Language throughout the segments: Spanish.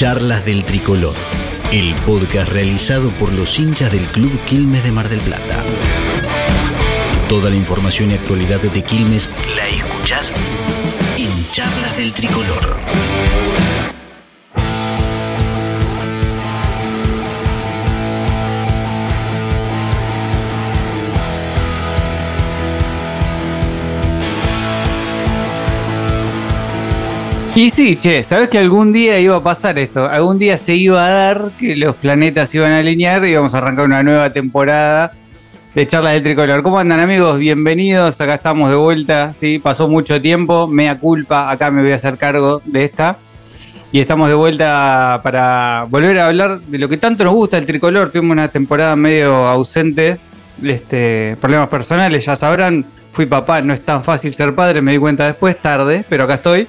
Charlas del Tricolor, el podcast realizado por los hinchas del Club Quilmes de Mar del Plata. Toda la información y actualidad de Quilmes la escuchás en Charlas del Tricolor. Y sí, che, sabes que algún día iba a pasar esto, algún día se iba a dar que los planetas iban a alinear y íbamos a arrancar una nueva temporada de charlas de tricolor. ¿Cómo andan amigos? Bienvenidos, acá estamos de vuelta, sí, pasó mucho tiempo, mea culpa, acá me voy a hacer cargo de esta. Y estamos de vuelta para volver a hablar de lo que tanto nos gusta el tricolor. Tuvimos una temporada medio ausente, este, problemas personales, ya sabrán, fui papá, no es tan fácil ser padre, me di cuenta después, tarde, pero acá estoy.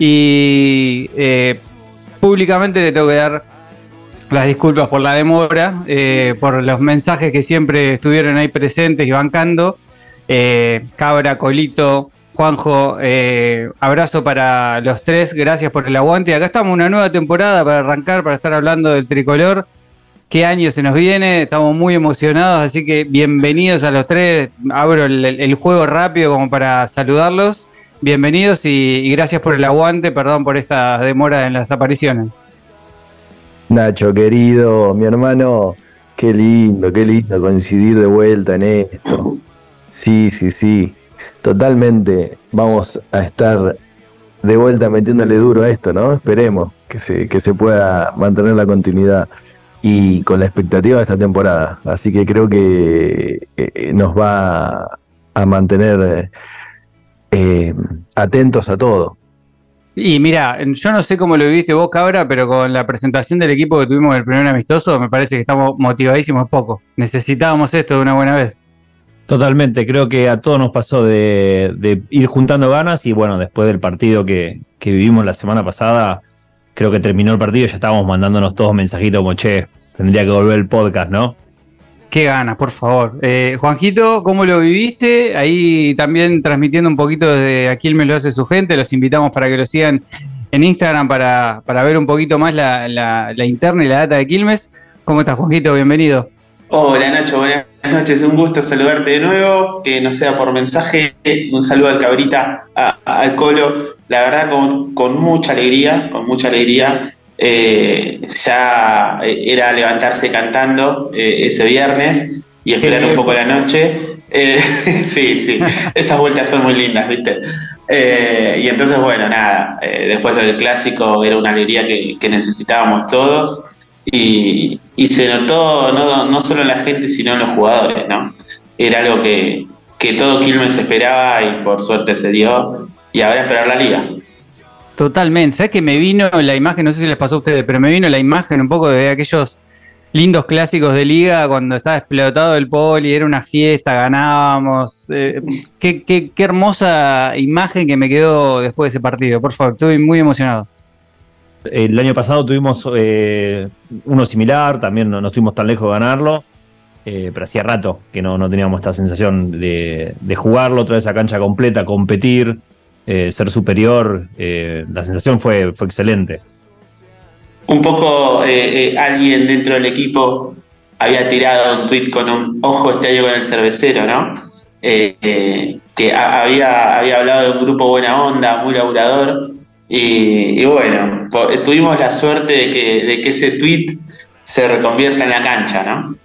Y eh, públicamente le tengo que dar las disculpas por la demora, eh, por los mensajes que siempre estuvieron ahí presentes y bancando. Eh, Cabra, Colito, Juanjo, abrazo para los tres, gracias por el aguante. Acá estamos, una nueva temporada para arrancar, para estar hablando del tricolor. Qué año se nos viene, estamos muy emocionados, así que bienvenidos a los tres. Abro el juego rápido como para saludarlos. Bienvenidos y, gracias por el aguante, perdón por esta demora en las apariciones. Nacho, querido, mi hermano, qué lindo, qué lindo coincidir de vuelta en esto. Sí, sí, sí, totalmente vamos a estar de vuelta metiéndole duro a esto, ¿no? Esperemos que se, que se pueda mantener la continuidad y con la expectativa de esta temporada. Así que creo que eh, nos va a mantener... Eh, atentos a todo. Y mira, yo no sé cómo lo viviste vos, Cabra, pero con la presentación del equipo que tuvimos en el primer amistoso, me parece que estamos motivadísimos poco. Necesitábamos esto de una buena vez. Totalmente, creo que a todos nos pasó de, ir juntando ganas y bueno, después del partido que, vivimos la semana pasada, creo que terminó el partido y ya estábamos mandándonos todos mensajitos como, che, tendría que volver el podcast, ¿no? Qué ganas, por favor. Eh, Juanjito, ¿cómo lo viviste? Ahí también transmitiendo un poquito desde aquí me lo hace su gente. Los invitamos para que lo sigan en Instagram para, ver un poquito más la, interna y la data de Quilmes. ¿Cómo estás, Juanjito? Bienvenido. Hola, Nacho. Buenas noches. Un gusto saludarte de nuevo. Que no sea por mensaje. Un saludo al Cabrita, al Colo. La verdad, con, con mucha alegría, con mucha alegría. Eh, ya era levantarse cantando eh, ese viernes y esperar un poco la noche. Eh, sí, sí, esas vueltas son muy lindas, ¿viste? y entonces, bueno, nada, después del clásico era una alegría que, necesitábamos todos y, se notó no, no, solo en la gente, sino en los jugadores, ¿no? Era algo que, que todo Quilmes esperaba y por suerte se dio y ahora esperar la liga. Totalmente. ¿Sabes que me vino la imagen? No sé si les pasó a ustedes, pero me vino la imagen un poco de aquellos lindos clásicos de liga cuando estaba explotado el poli, era una fiesta, ganábamos. Eh, qué, hermosa imagen que me quedó después de ese partido. Por favor, estoy muy emocionado. El año pasado tuvimos eh, uno similar, también no, estuvimos tan lejos de ganarlo, eh, pero hacía rato que no, teníamos esta sensación de, de jugarlo, otra vez a cancha completa, competir. Eh, ser superior, eh, la sensación fue, fue excelente. Un poco eh, alguien dentro del equipo había tirado un tweet con un ojo este año con el cervecero, ¿no? que había, había hablado de un grupo buena onda, muy laburador. Y, bueno, tuvimos la suerte de que, de que ese tweet se reconvierta en la cancha, ¿no?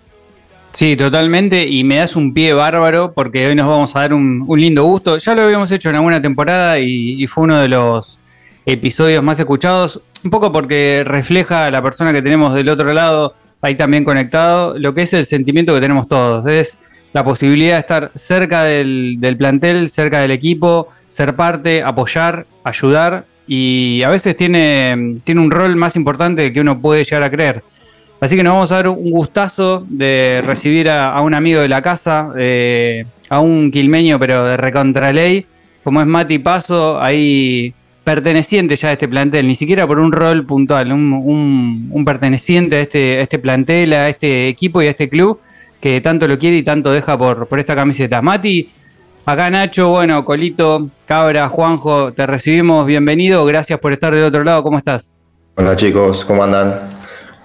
Sí, totalmente. Y me das un pie bárbaro porque hoy nos vamos a dar un, lindo gusto. Ya lo habíamos hecho en alguna temporada y, fue uno de los episodios más escuchados. Un poco porque refleja a la persona que tenemos del otro lado, ahí también conectado, lo que es el sentimiento que tenemos todos. Es la posibilidad de estar cerca del, del plantel, cerca del equipo, ser parte, apoyar, ayudar. Y a veces tiene, tiene un rol más importante que uno puede llegar a creer. Así que nos vamos a dar un gustazo de recibir a, un amigo de la casa, eh, a un quilmeño, pero de recontraley, como es Mati Paso, ahí perteneciente ya a este plantel, ni siquiera por un rol puntual, un, perteneciente a este, este plantel, a este equipo y a este club que tanto lo quiere y tanto deja por, por esta camiseta. Mati, acá Nacho, bueno, Colito, Cabra, Juanjo, te recibimos, bienvenido, gracias por estar del otro lado, ¿cómo estás? Hola chicos, ¿cómo andan?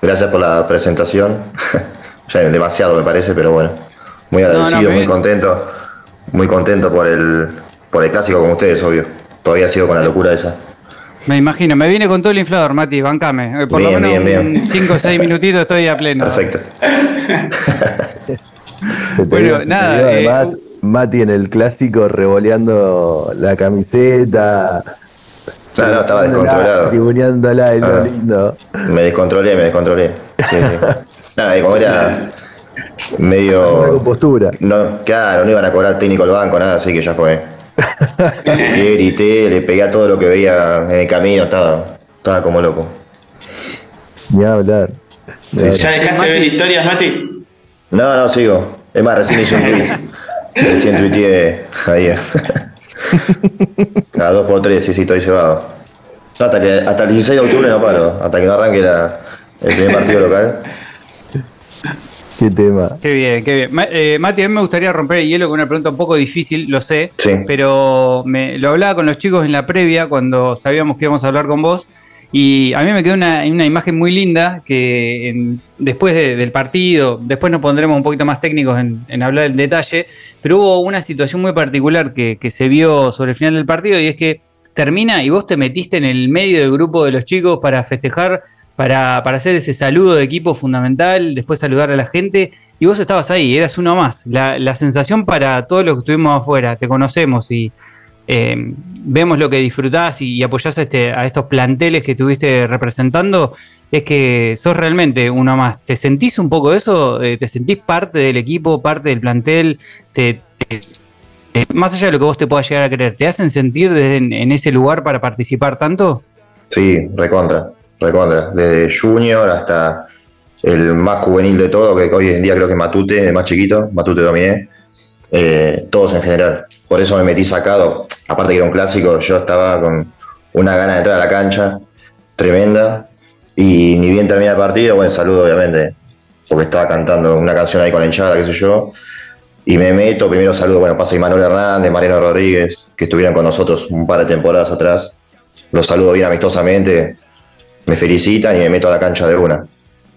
Gracias por la presentación. ya demasiado me parece, pero bueno. Muy agradecido, muy contento. Muy contento por el, por el clásico con ustedes, obvio. Todavía sigo con la locura esa. Me imagino, me viene con todo el inflador, Mati, bancame. Eh, por lo menos 5 o 6 minutitos estoy a pleno. Perfecto. bueno, nada. Eh, además, Mati en el clásico revoleando la camiseta. No, no, estaba descontrolado. Tribuneándola, es lo ah. lindo. Me descontrolé, me descontrolé. nada, como era medio. Compostura. No, claro, no iban a cobrar técnico el banco, nada, así que ya fue. le grité, le pegué a todo lo que veía en el camino, estaba, estaba como loco. Ni hablar. ¿Ya dejaste de ver historias, Mati? No, no, sigo. Es más, recién hice un tweet. recién tuiteé ahí. Cada dos por tres, sí, sí, estoy cebado. hasta, que, hasta el 16 de octubre no paro, hasta que no arranque la, el primer partido local. Qué tema. Qué bien, qué bien. Eh, Mati, a mí me gustaría romper el hielo con una pregunta un poco difícil, lo sé, pero me, lo hablaba con los chicos en la previa cuando sabíamos que íbamos a hablar con vos. Y a mí me quedó una, imagen muy linda que después del partido, después nos pondremos un poquito más técnicos en, hablar del detalle, pero hubo una situación muy particular que, se vio sobre el final del partido y es que termina y vos te metiste en el medio del grupo de los chicos para festejar para, hacer ese saludo de equipo fundamental, después saludar a la gente, y vos estabas ahí, eras uno más. La, sensación para todos los que estuvimos afuera, te conocemos y eh, vemos lo que disfrutás y, apoyás a, este, a estos planteles que estuviste representando, es que sos realmente uno más. ¿Te sentís un poco eso? Eh, ¿Te sentís parte del equipo, parte del plantel? ¿Te, más allá de lo que vos te puedas llegar a creer, ¿te hacen sentir desde en ese lugar para participar tanto? Sí, recontra recontra, desde Junior hasta el más juvenil de todo, que hoy en día creo que es Matute, el más chiquito, Matute Dominé, eh, todos en general. Por eso me metí sacado, aparte que era un clásico, yo estaba con una gana de entrar a la cancha tremenda, y ni bien termina el partido, bueno, saludo obviamente, porque estaba cantando una canción ahí con la hinchada, qué sé yo, y me meto, primero saludo, bueno, pasa Manuel Hernández, Mariano Rodríguez, que estuvieron con nosotros un par de temporadas atrás, los saludo bien amistosamente, me felicitan y me meto a la cancha de una.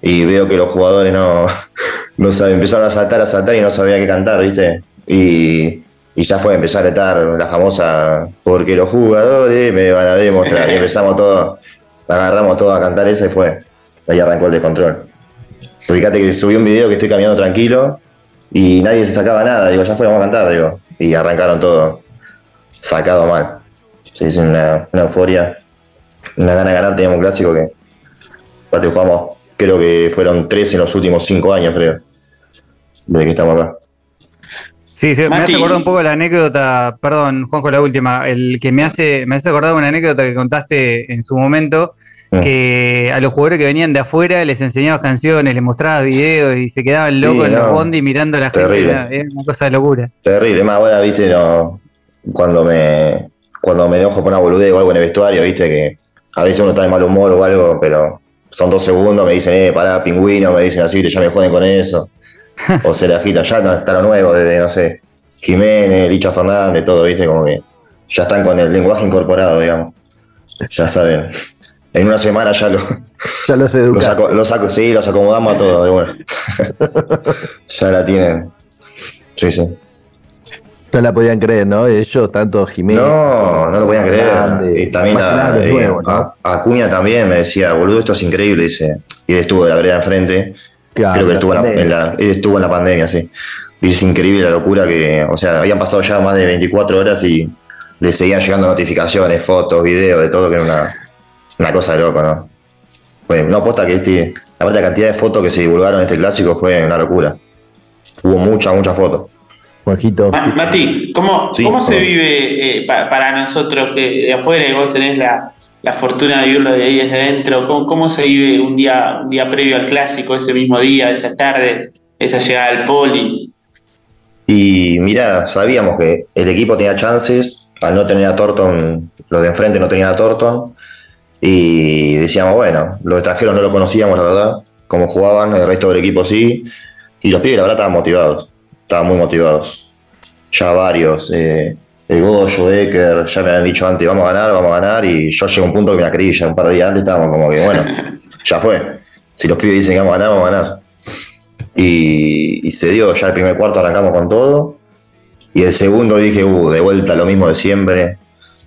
Y veo que los jugadores no, no saben, empezaron a saltar, a saltar y no sabían qué cantar, ¿viste? Y, ya fue, empezar a estar la famosa, porque los jugadores me van a demostrar. Y empezamos todos, agarramos todos a cantar esa y fue. Ahí arrancó el descontrol. Fíjate que subí un video que estoy caminando tranquilo y nadie se sacaba nada. Digo, ya fue, vamos a cantar, digo. Y arrancaron todo sacado mal. Sí, es una euforia una gana de ganar teníamos un clásico que aparte jugamos, creo que fueron tres en los últimos cinco años, creo, desde que estamos acá. Sí, sí me hace acordar un poco la anécdota, perdón, Juanjo, la última, el que me hace, me hace acordar una anécdota que contaste en su momento, mm. que a los jugadores que venían de afuera les enseñabas canciones, les mostrabas videos y se quedaban locos en los bondi mirando a la gente, era, una cosa de locura. Terrible, más bueno, viste, no, cuando me cuando me enojo por una boludez o algo en el vestuario, viste, que a veces uno está de mal humor o algo, pero son dos segundos, me dicen, eh, pará, pingüino, me dicen así, ya me joden con eso. o se la agita, ya no, está lo nuevo, desde, no sé, Jiménez, Licha Fernández, todo, viste, como que ya están con el lenguaje incorporado, digamos. Ya saben. En una semana ya lo. Ya los educan. Los, saco, sí, los acomodamos a todos, bueno. ya la tienen. Sí, sí. No la podían creer, ¿no? Ellos, tanto Jiménez. No, no lo podían creer. y también a, eh, Acuña también me decía, boludo, esto es increíble, dice. Y estuvo de la vereda enfrente. Claro, Creo que estuvo en, la, estuvo en la pandemia, sí. Y es increíble la locura que, o sea, habían pasado ya más de 24 horas y le seguían llegando notificaciones, fotos, videos, de todo, que era una, una cosa de loco, ¿no? Pues no aposta que este, la cantidad de fotos que se divulgaron en este clásico fue una locura. Hubo muchas, muchas fotos. Mati, ¿cómo, cómo se vive eh, para nosotros que de afuera y vos tenés la, fortuna de vivirlo de ahí desde adentro? ¿Cómo, ¿Cómo, se vive un día, un día previo al clásico, ese mismo día, esa tarde, esa llegada al poli? Y mira, sabíamos que el equipo tenía chances, al no tener a Torton, los de enfrente no tenían a Torton, y decíamos, bueno, los extranjeros no lo conocíamos, la verdad, cómo jugaban, el resto del equipo sí, y los pibes la verdad estaban motivados estaban muy motivados. Ya varios. Eh, el Goyo, Becker, ya me habían dicho antes, vamos a ganar, vamos a ganar, y yo llego a un punto que me la ya un par de días antes estábamos como que, bueno, ya fue. Si los pibes dicen que vamos a ganar, vamos a ganar. Y, y se dio, ya el primer cuarto arrancamos con todo, y el segundo dije, uh, de vuelta lo mismo de siempre,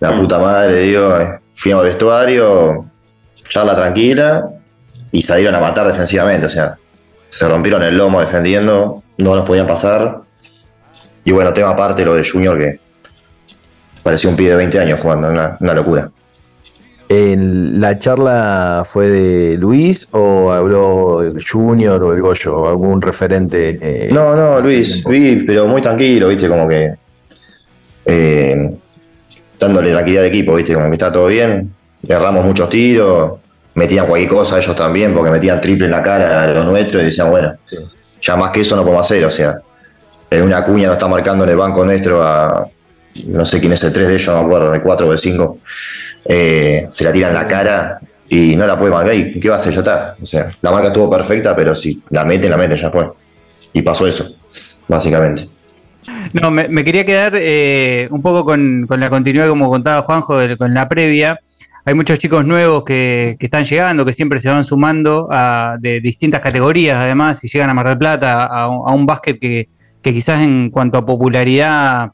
la puta madre, digo, eh, fuimos al vestuario, charla tranquila, y salieron a matar defensivamente, o sea, se rompieron el lomo defendiendo, no nos podían pasar. Y bueno, tema aparte lo de Junior que parecía un pibe de 20 años jugando, una, una locura. ¿En ¿La charla fue de Luis o habló el Junior o el Goyo o algún referente? eh, No, no, Luis, Luis, pero muy tranquilo, viste, como que eh, dándole tranquilidad al equipo, viste, como que está todo bien, erramos muchos tiros, metían cualquier cosa ellos también, porque metían triple en la cara a lo nuestro y decían, bueno, ya más que eso no podemos hacer, o sea, en una cuña nos está marcando en el banco nuestro a, no sé quién es el 3 de ellos, no me acuerdo, el 4 o el 5, eh, se la tira en la cara y no la puede marcar, ¿y qué va a hacer? Ya está, o sea, la marca estuvo perfecta, pero si la mete, la mete, ya fue. Y pasó eso, básicamente. No, me, me quería quedar eh, un poco con, con la continuidad, como contaba Juanjo, de- con la previa. Hay muchos chicos nuevos que, que están llegando, que siempre se van sumando a, de distintas categorías, además, y llegan a Mar del Plata, a, a un básquet que, que quizás en cuanto a popularidad,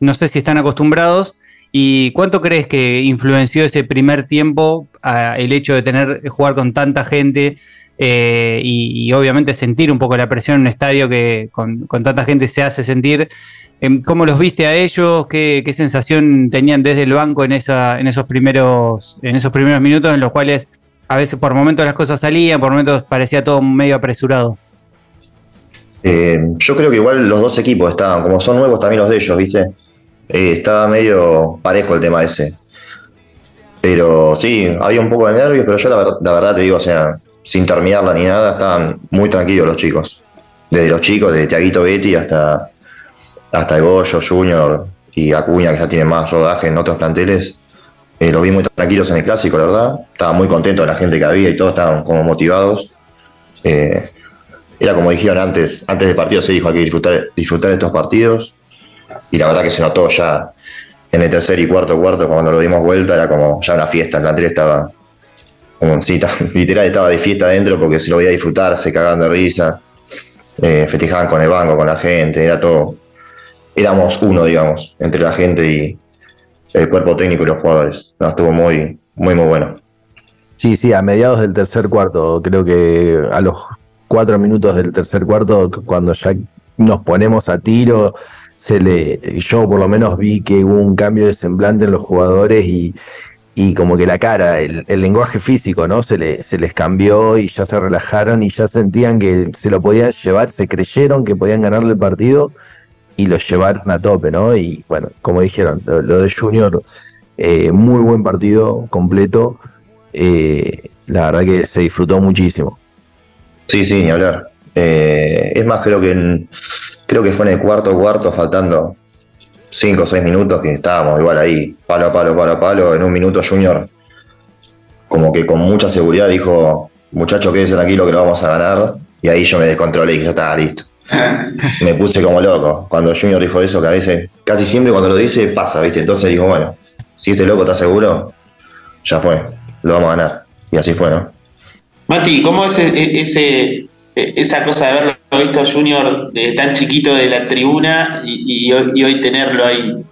no sé si están acostumbrados. ¿Y cuánto crees que influenció ese primer tiempo el hecho de tener jugar con tanta gente eh, y, y obviamente sentir un poco la presión en un estadio que con, con tanta gente se hace sentir? Em, ¿Cómo los viste a ellos? ¿Qué, qué sensación tenían desde el banco en, esa, en, esos primeros, en esos primeros minutos en los cuales a veces por momentos las cosas salían, por momentos parecía todo medio apresurado? Eh, yo creo que igual los dos equipos estaban, como son nuevos también los de ellos, ¿viste? Eh, estaba medio parejo el tema ese. Pero sí, había un poco de nervios, pero yo la, ver- la verdad te digo, o sea, sin terminarla ni nada, estaban muy tranquilos los chicos. Desde los chicos, de Tiaguito Betty hasta, hasta Goyo, Junior y Acuña, que ya tienen más rodaje en otros planteles. Eh, los vi muy tranquilos en el clásico, la verdad. Estaba muy contento de la gente que había y todos estaban como motivados. Eh, era como dijeron antes, antes del partido se dijo hay que disfrutar, disfrutar estos partidos. Y la verdad que se notó ya en el tercer y cuarto cuarto, cuando lo dimos vuelta, era como ya una fiesta. El plantel estaba, como sí, literal estaba de fiesta adentro porque se lo veía disfrutar, se cagaban de risa, eh, festejaban con el banco, con la gente, era todo. Éramos uno, digamos, entre la gente y el cuerpo técnico y los jugadores. No, estuvo muy, muy, muy bueno. Sí, sí, a mediados del tercer cuarto, creo que a los cuatro minutos del tercer cuarto, cuando ya nos ponemos a tiro, se le, yo por lo menos vi que hubo un cambio de semblante en los jugadores y, y como que la cara, el, el lenguaje físico, ¿no? Se, le, se les cambió y ya se relajaron y ya sentían que se lo podían llevar, se creyeron que podían ganarle el partido y lo llevaron a tope, ¿no? Y bueno, como dijeron, lo, de Junior, eh, muy buen partido completo. Eh, la verdad que se disfrutó muchísimo. Sí, sí, ni hablar. Eh, es más, creo que en- creo que fue en el cuarto cuarto, faltando cinco o seis minutos, que estábamos igual ahí, palo a palo, palo a palo. En un minuto Junior, como que con mucha seguridad dijo, muchacho, quédese tranquilo que lo vamos a ganar. Y ahí yo me descontrolé y dije, ya estaba listo. Me puse como loco. Cuando Junior dijo eso, que a veces, casi siempre cuando lo dice, pasa, ¿viste? Entonces digo, bueno, si este loco está seguro, ya fue, lo vamos a ganar. Y así fue, ¿no? Mati, ¿cómo es e- ese, esa cosa de haberlo visto a Junior eh, tan chiquito de la tribuna y, y hoy, y hoy tenerlo ahí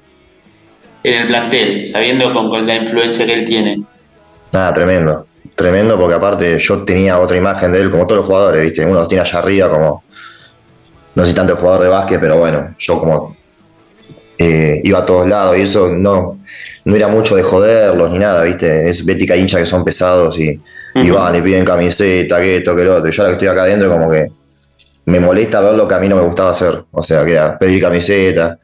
en el plantel, sabiendo con, con la influencia que él tiene? Nada, tremendo. Tremendo porque aparte yo tenía otra imagen de él, como todos los jugadores, ¿viste? Uno los tiene allá arriba como, no sé si tanto jugador de básquet, pero bueno, yo como eh, iba a todos lados y eso no, no era mucho de joderlos ni nada, ¿viste? Es bética hincha que son pesados y, van y piden camiseta, que esto, que lo otro. Y yo ahora que estoy acá adentro como que me molesta ver lo que a mí no me gustaba hacer. O sea, que era pedir camiseta,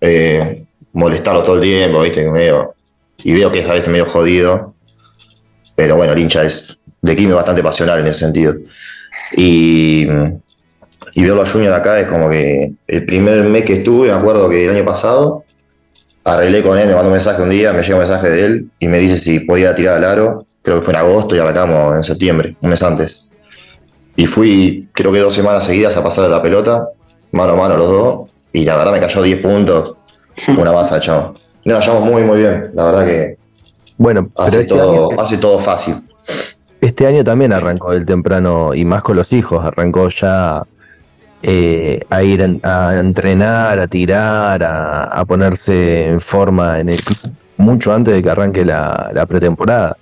eh, molestarlo todo el tiempo, ¿viste? Medio- y veo que es a veces medio jodido. Pero bueno, el hincha es de Quilmes bastante pasional en ese sentido. Y, y verlo a Junior acá es como que el primer mes que estuve, me acuerdo que el año pasado, arreglé con él, me mandó un mensaje un día, me llegó un mensaje de él y me dice si podía tirar al aro. Creo que fue en agosto y arrancamos en septiembre, un mes antes. Y fui, creo que dos semanas seguidas a pasar la pelota, mano a mano los dos, y la verdad me cayó 10 puntos, una masa, chavo. nos llevamos muy, muy bien. La verdad que Bueno, hace, este todo, año, hace todo fácil. este año también arrancó del temprano, y más con los hijos, arrancó ya eh, a ir en- a entrenar, a tirar, a, a ponerse en forma en el club, mucho antes de que arranque la, la pretemporada.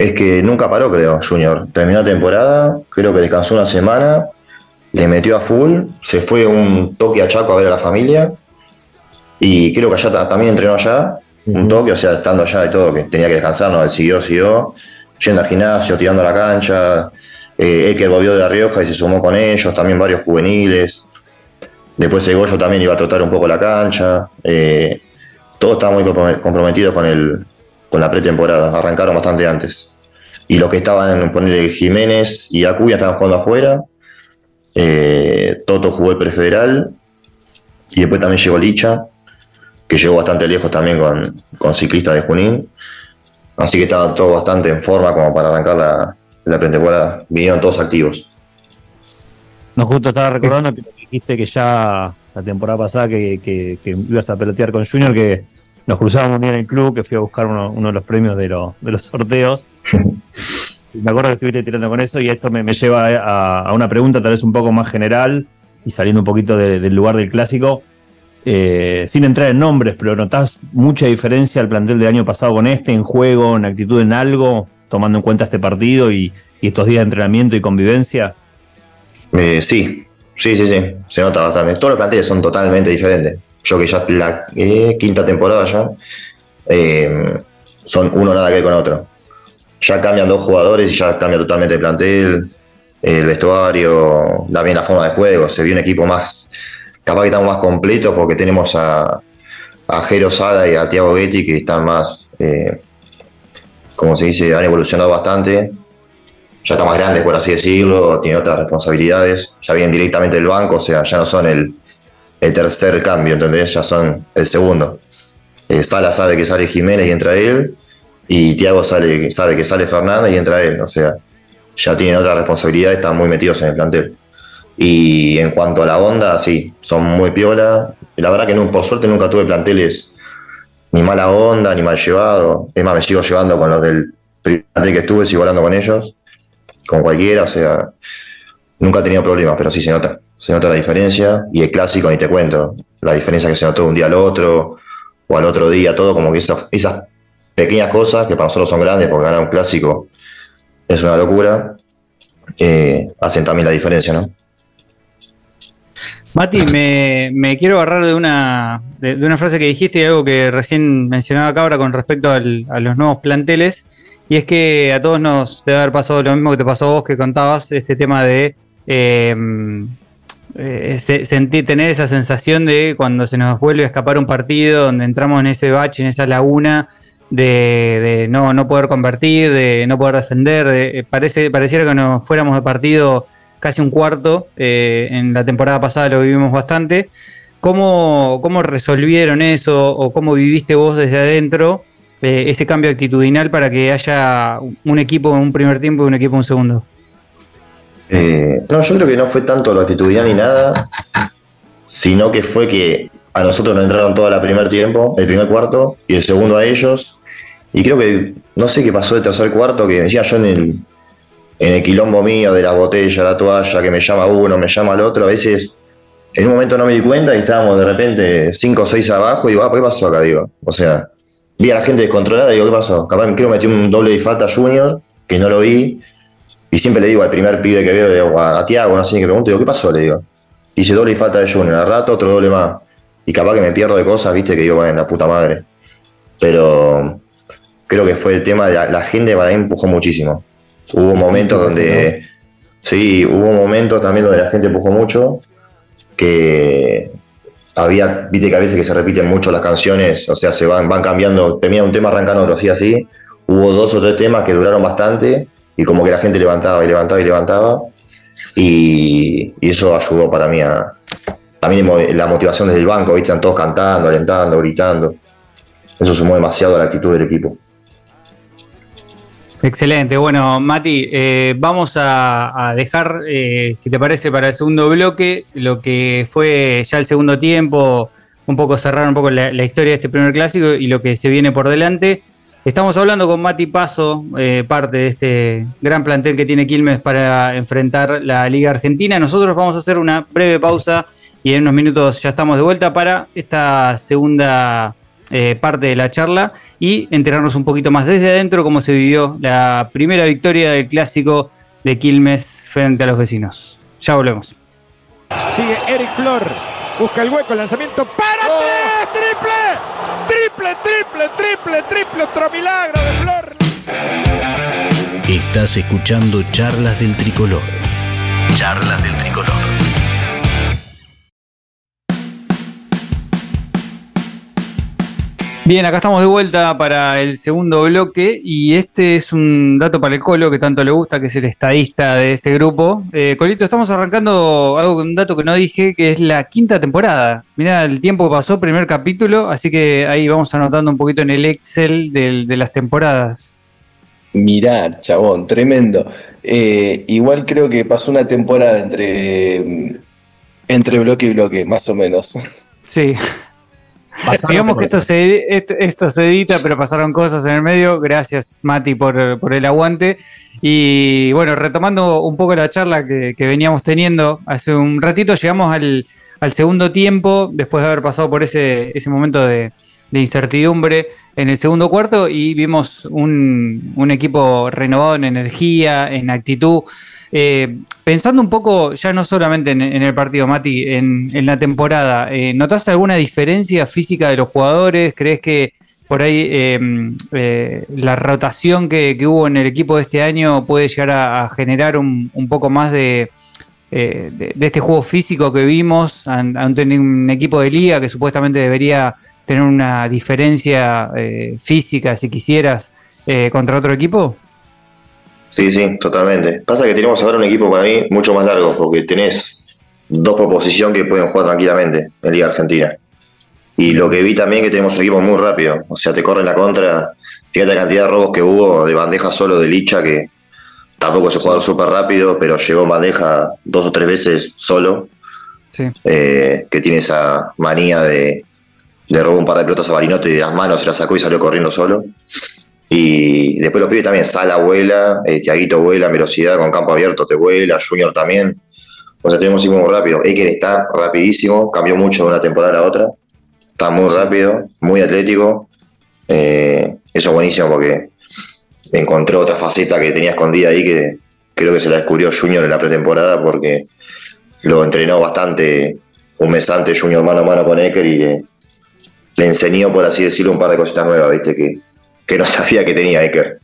Es que nunca paró, creo, Junior. Terminó la temporada, creo que descansó una semana, le metió a full, se fue un toque a Chaco a ver a la familia y creo que allá ta- también entrenó allá, un toque, o sea, estando allá y todo, que tenía que descansar, no, él siguió, siguió, yendo al gimnasio, tirando a la cancha. Eh, Eker volvió de La Rioja y se sumó con ellos, también varios juveniles. Después el Goyo también iba a trotar un poco la cancha. Eh, todos estaban muy comprom- comprometidos con, el, con la pretemporada, arrancaron bastante antes. Y los que estaban, ponerle Jiménez y Acuña estaban jugando afuera. Eh, Toto jugó el prefederal. Y después también llegó Licha, que llegó bastante lejos también con, con ciclistas de Junín. Así que estaban todos bastante en forma como para arrancar la, la pretemporada. Vinieron todos activos. No, justo estaba recordando que dijiste que ya la temporada pasada que- que ibas a pelotear con Junior, que nos cruzamos un día en el club, que fui a buscar uno, uno de los premios de, lo- de los sorteos. Me acuerdo que estuviste tirando con eso y esto me, me lleva a, a una pregunta tal vez un poco más general y saliendo un poquito de- del lugar del clásico. Eh, sin entrar en nombres, pero ¿notás mucha diferencia al plantel del año pasado con este en juego, en actitud, en algo, tomando en cuenta este partido y, y estos días de entrenamiento y convivencia? Eh, sí, sí, sí, sí, se nota bastante. Todos los planteles son totalmente diferentes. Yo que ya la eh, quinta temporada ya, eh, son uno nada que ver con otro. Ya cambian dos jugadores y ya cambia totalmente el plantel, el vestuario, también la forma de juego. Se vio un equipo más, capaz que estamos más completos porque tenemos a, a Jero Sala y a Tiago Betty que están más, eh, como se dice, han evolucionado bastante ya están más grandes, por así decirlo, tienen otras responsabilidades, ya vienen directamente del banco, o sea, ya no son el, el tercer cambio, ¿entendés? Ya son el segundo. Eh, Sala sabe que sale Jiménez y entra él, y Tiago sale, sabe que sale Fernández y entra él, o sea, ya tienen otras responsabilidades, están muy metidos en el plantel. Y en cuanto a la onda, sí, son muy piola. La verdad que por suerte nunca tuve planteles ni mala onda, ni mal llevado. Es más, me sigo llevando con los del plantel que estuve, sigo hablando con ellos con cualquiera, o sea, nunca he tenido problemas, pero sí se nota, se nota la diferencia, y el clásico ni te cuento, la diferencia que se notó de un día al otro, o al otro día, todo como que esas, esas pequeñas cosas, que para nosotros son grandes, porque ganar un clásico es una locura, eh, hacen también la diferencia, ¿no? Mati, me, me quiero agarrar de una, de, una frase que dijiste y algo que recién mencionaba Cabra con respecto a los nuevos planteles. Y es que a todos nos debe haber pasado lo mismo que te pasó a vos que contabas, este tema de eh, eh, se- sentir, tener esa sensación de cuando se nos vuelve a escapar un partido, donde entramos en ese bache, en esa laguna, de, de no, no poder convertir, de no poder defender. de- eh, parece, pareciera que nos fuéramos de partido casi un cuarto. eh, en la temporada pasada lo vivimos bastante. ¿Cómo, ¿Cómo resolvieron eso o cómo viviste vos desde adentro eh, ese cambio actitudinal para que haya un equipo en un primer tiempo y un equipo en un segundo? Eh, no, yo creo que no fue tanto lo actitudinal ni nada, sino que fue que a nosotros nos entraron todo el primer tiempo, el primer cuarto, y el segundo a ellos. Y creo que, no sé qué pasó el tercer cuarto, que decía yo en el, en el quilombo mío de la botella, la toalla, que me llama uno, me llama el otro, a veces en un momento no me di cuenta y estábamos de repente 5 o 6 abajo y digo, ah, ¿qué pasó acá? Digo, o sea, vi a la gente descontrolada y digo, ¿qué pasó? Capaz creo que metí un doble de falta Junior, que no lo vi, y siempre le digo al primer pibe que veo, le digo, a, Tiago, no sé ni qué pregunto, digo, ¿qué pasó? Le digo. Hice doble y falta de Junior, al rato otro doble más. Y capaz que me pierdo de cosas, viste, que digo, bueno, la puta madre. Pero creo que fue el tema de la, la gente para mí empujó muchísimo. Hubo momentos donde. Sí, hubo momentos también donde la gente empujó mucho. Que había, viste que a veces que se repiten mucho las canciones, o sea, se van, van cambiando, termina un tema, arrancan otro, así, así. Hubo dos o tres temas que duraron bastante y como que la gente levantaba y levantaba y levantaba. Y, eso ayudó para mí a. Mo- la motivación desde el banco, ¿viste? Están todos cantando, alentando, gritando. Eso sumó demasiado a la actitud del equipo. Excelente. Bueno, Mati, eh, vamos a, a dejar, eh, si te parece, para el segundo bloque lo que fue ya el segundo tiempo, un poco cerrar un poco la, historia de este primer clásico y lo que se viene por delante. Estamos hablando con Mati Paso, eh, parte de este gran plantel que tiene Quilmes para enfrentar la Liga Argentina. Nosotros vamos a hacer una breve pausa y en unos minutos ya estamos de vuelta para esta segunda eh, parte de la charla y enterarnos un poquito más desde adentro cómo se vivió la primera victoria del clásico de Quilmes frente a los vecinos. Ya volvemos. Sigue Eric Flor, busca el hueco, el lanzamiento para ¡Oh! tres, triple, triple, triple, triple, triple, otro milagro de Flor. Estás escuchando Charlas del Tricolor. Charlas del Tricolor. Bien, acá estamos de vuelta para el segundo bloque y este es un dato para el Colo que tanto le gusta, que es el estadista de este grupo. Eh, Colito, estamos arrancando algo un dato que no dije, que es la quinta temporada. Mira el tiempo que pasó, primer capítulo, así que ahí vamos anotando un poquito en el Excel de las temporadas. Mirá, chabón, tremendo. Eh, igual creo que pasó una temporada entre, entre bloque y bloque, más o menos. Sí. Digamos que esto se, esto, se edita, pero pasaron cosas en el medio. Gracias, Mati, por, el aguante. Y bueno, retomando un poco la charla que, veníamos teniendo hace un ratito, llegamos al, segundo tiempo, después de haber pasado por ese, ese momento de, incertidumbre en el segundo cuarto y vimos un, un equipo renovado en energía, en actitud. Eh, pensando un poco, ya no solamente en, el partido, Mati, en, la temporada, eh, ¿notaste alguna diferencia física de los jugadores? ¿Crees que por ahí em, eh, la rotación que, hubo en el equipo de este año puede llegar a, generar un, poco más de, de, este juego físico que vimos ante un equipo de liga que supuestamente debería tener una diferencia física, si quisieras, contra otro equipo? Sí, sí, totalmente. Pasa que tenemos ahora un equipo para mí mucho más largo, porque tenés dos proposiciones que pueden jugar tranquilamente en Liga Argentina. Y lo que vi también que tenemos un equipo muy rápido. O sea, te corren la contra. Fíjate la cantidad de robos que hubo de bandeja solo de Licha, que tampoco es un jugador súper rápido, pero llegó bandeja dos o tres veces solo. Sí. Eh, que tiene esa manía de, de robar un par de pelotas a Barinote y de las manos se la sacó y salió corriendo solo. Y después los pibes también, Sala vuela, eh, Tiaguito vuela velocidad, con campo abierto te vuela, Junior también. O sea, tenemos muy rápido. Eker está rapidísimo, cambió mucho de una temporada a la otra. Está muy rápido, muy atlético. Eh, eso es buenísimo porque encontró otra faceta que tenía escondida ahí que creo que se la descubrió Junior en la pretemporada porque lo entrenó bastante un mes antes Junior mano a mano con Eker y le, le enseñó, por así decirlo, un par de cositas nuevas, ¿viste? Que, que no sabía que tenía Eker.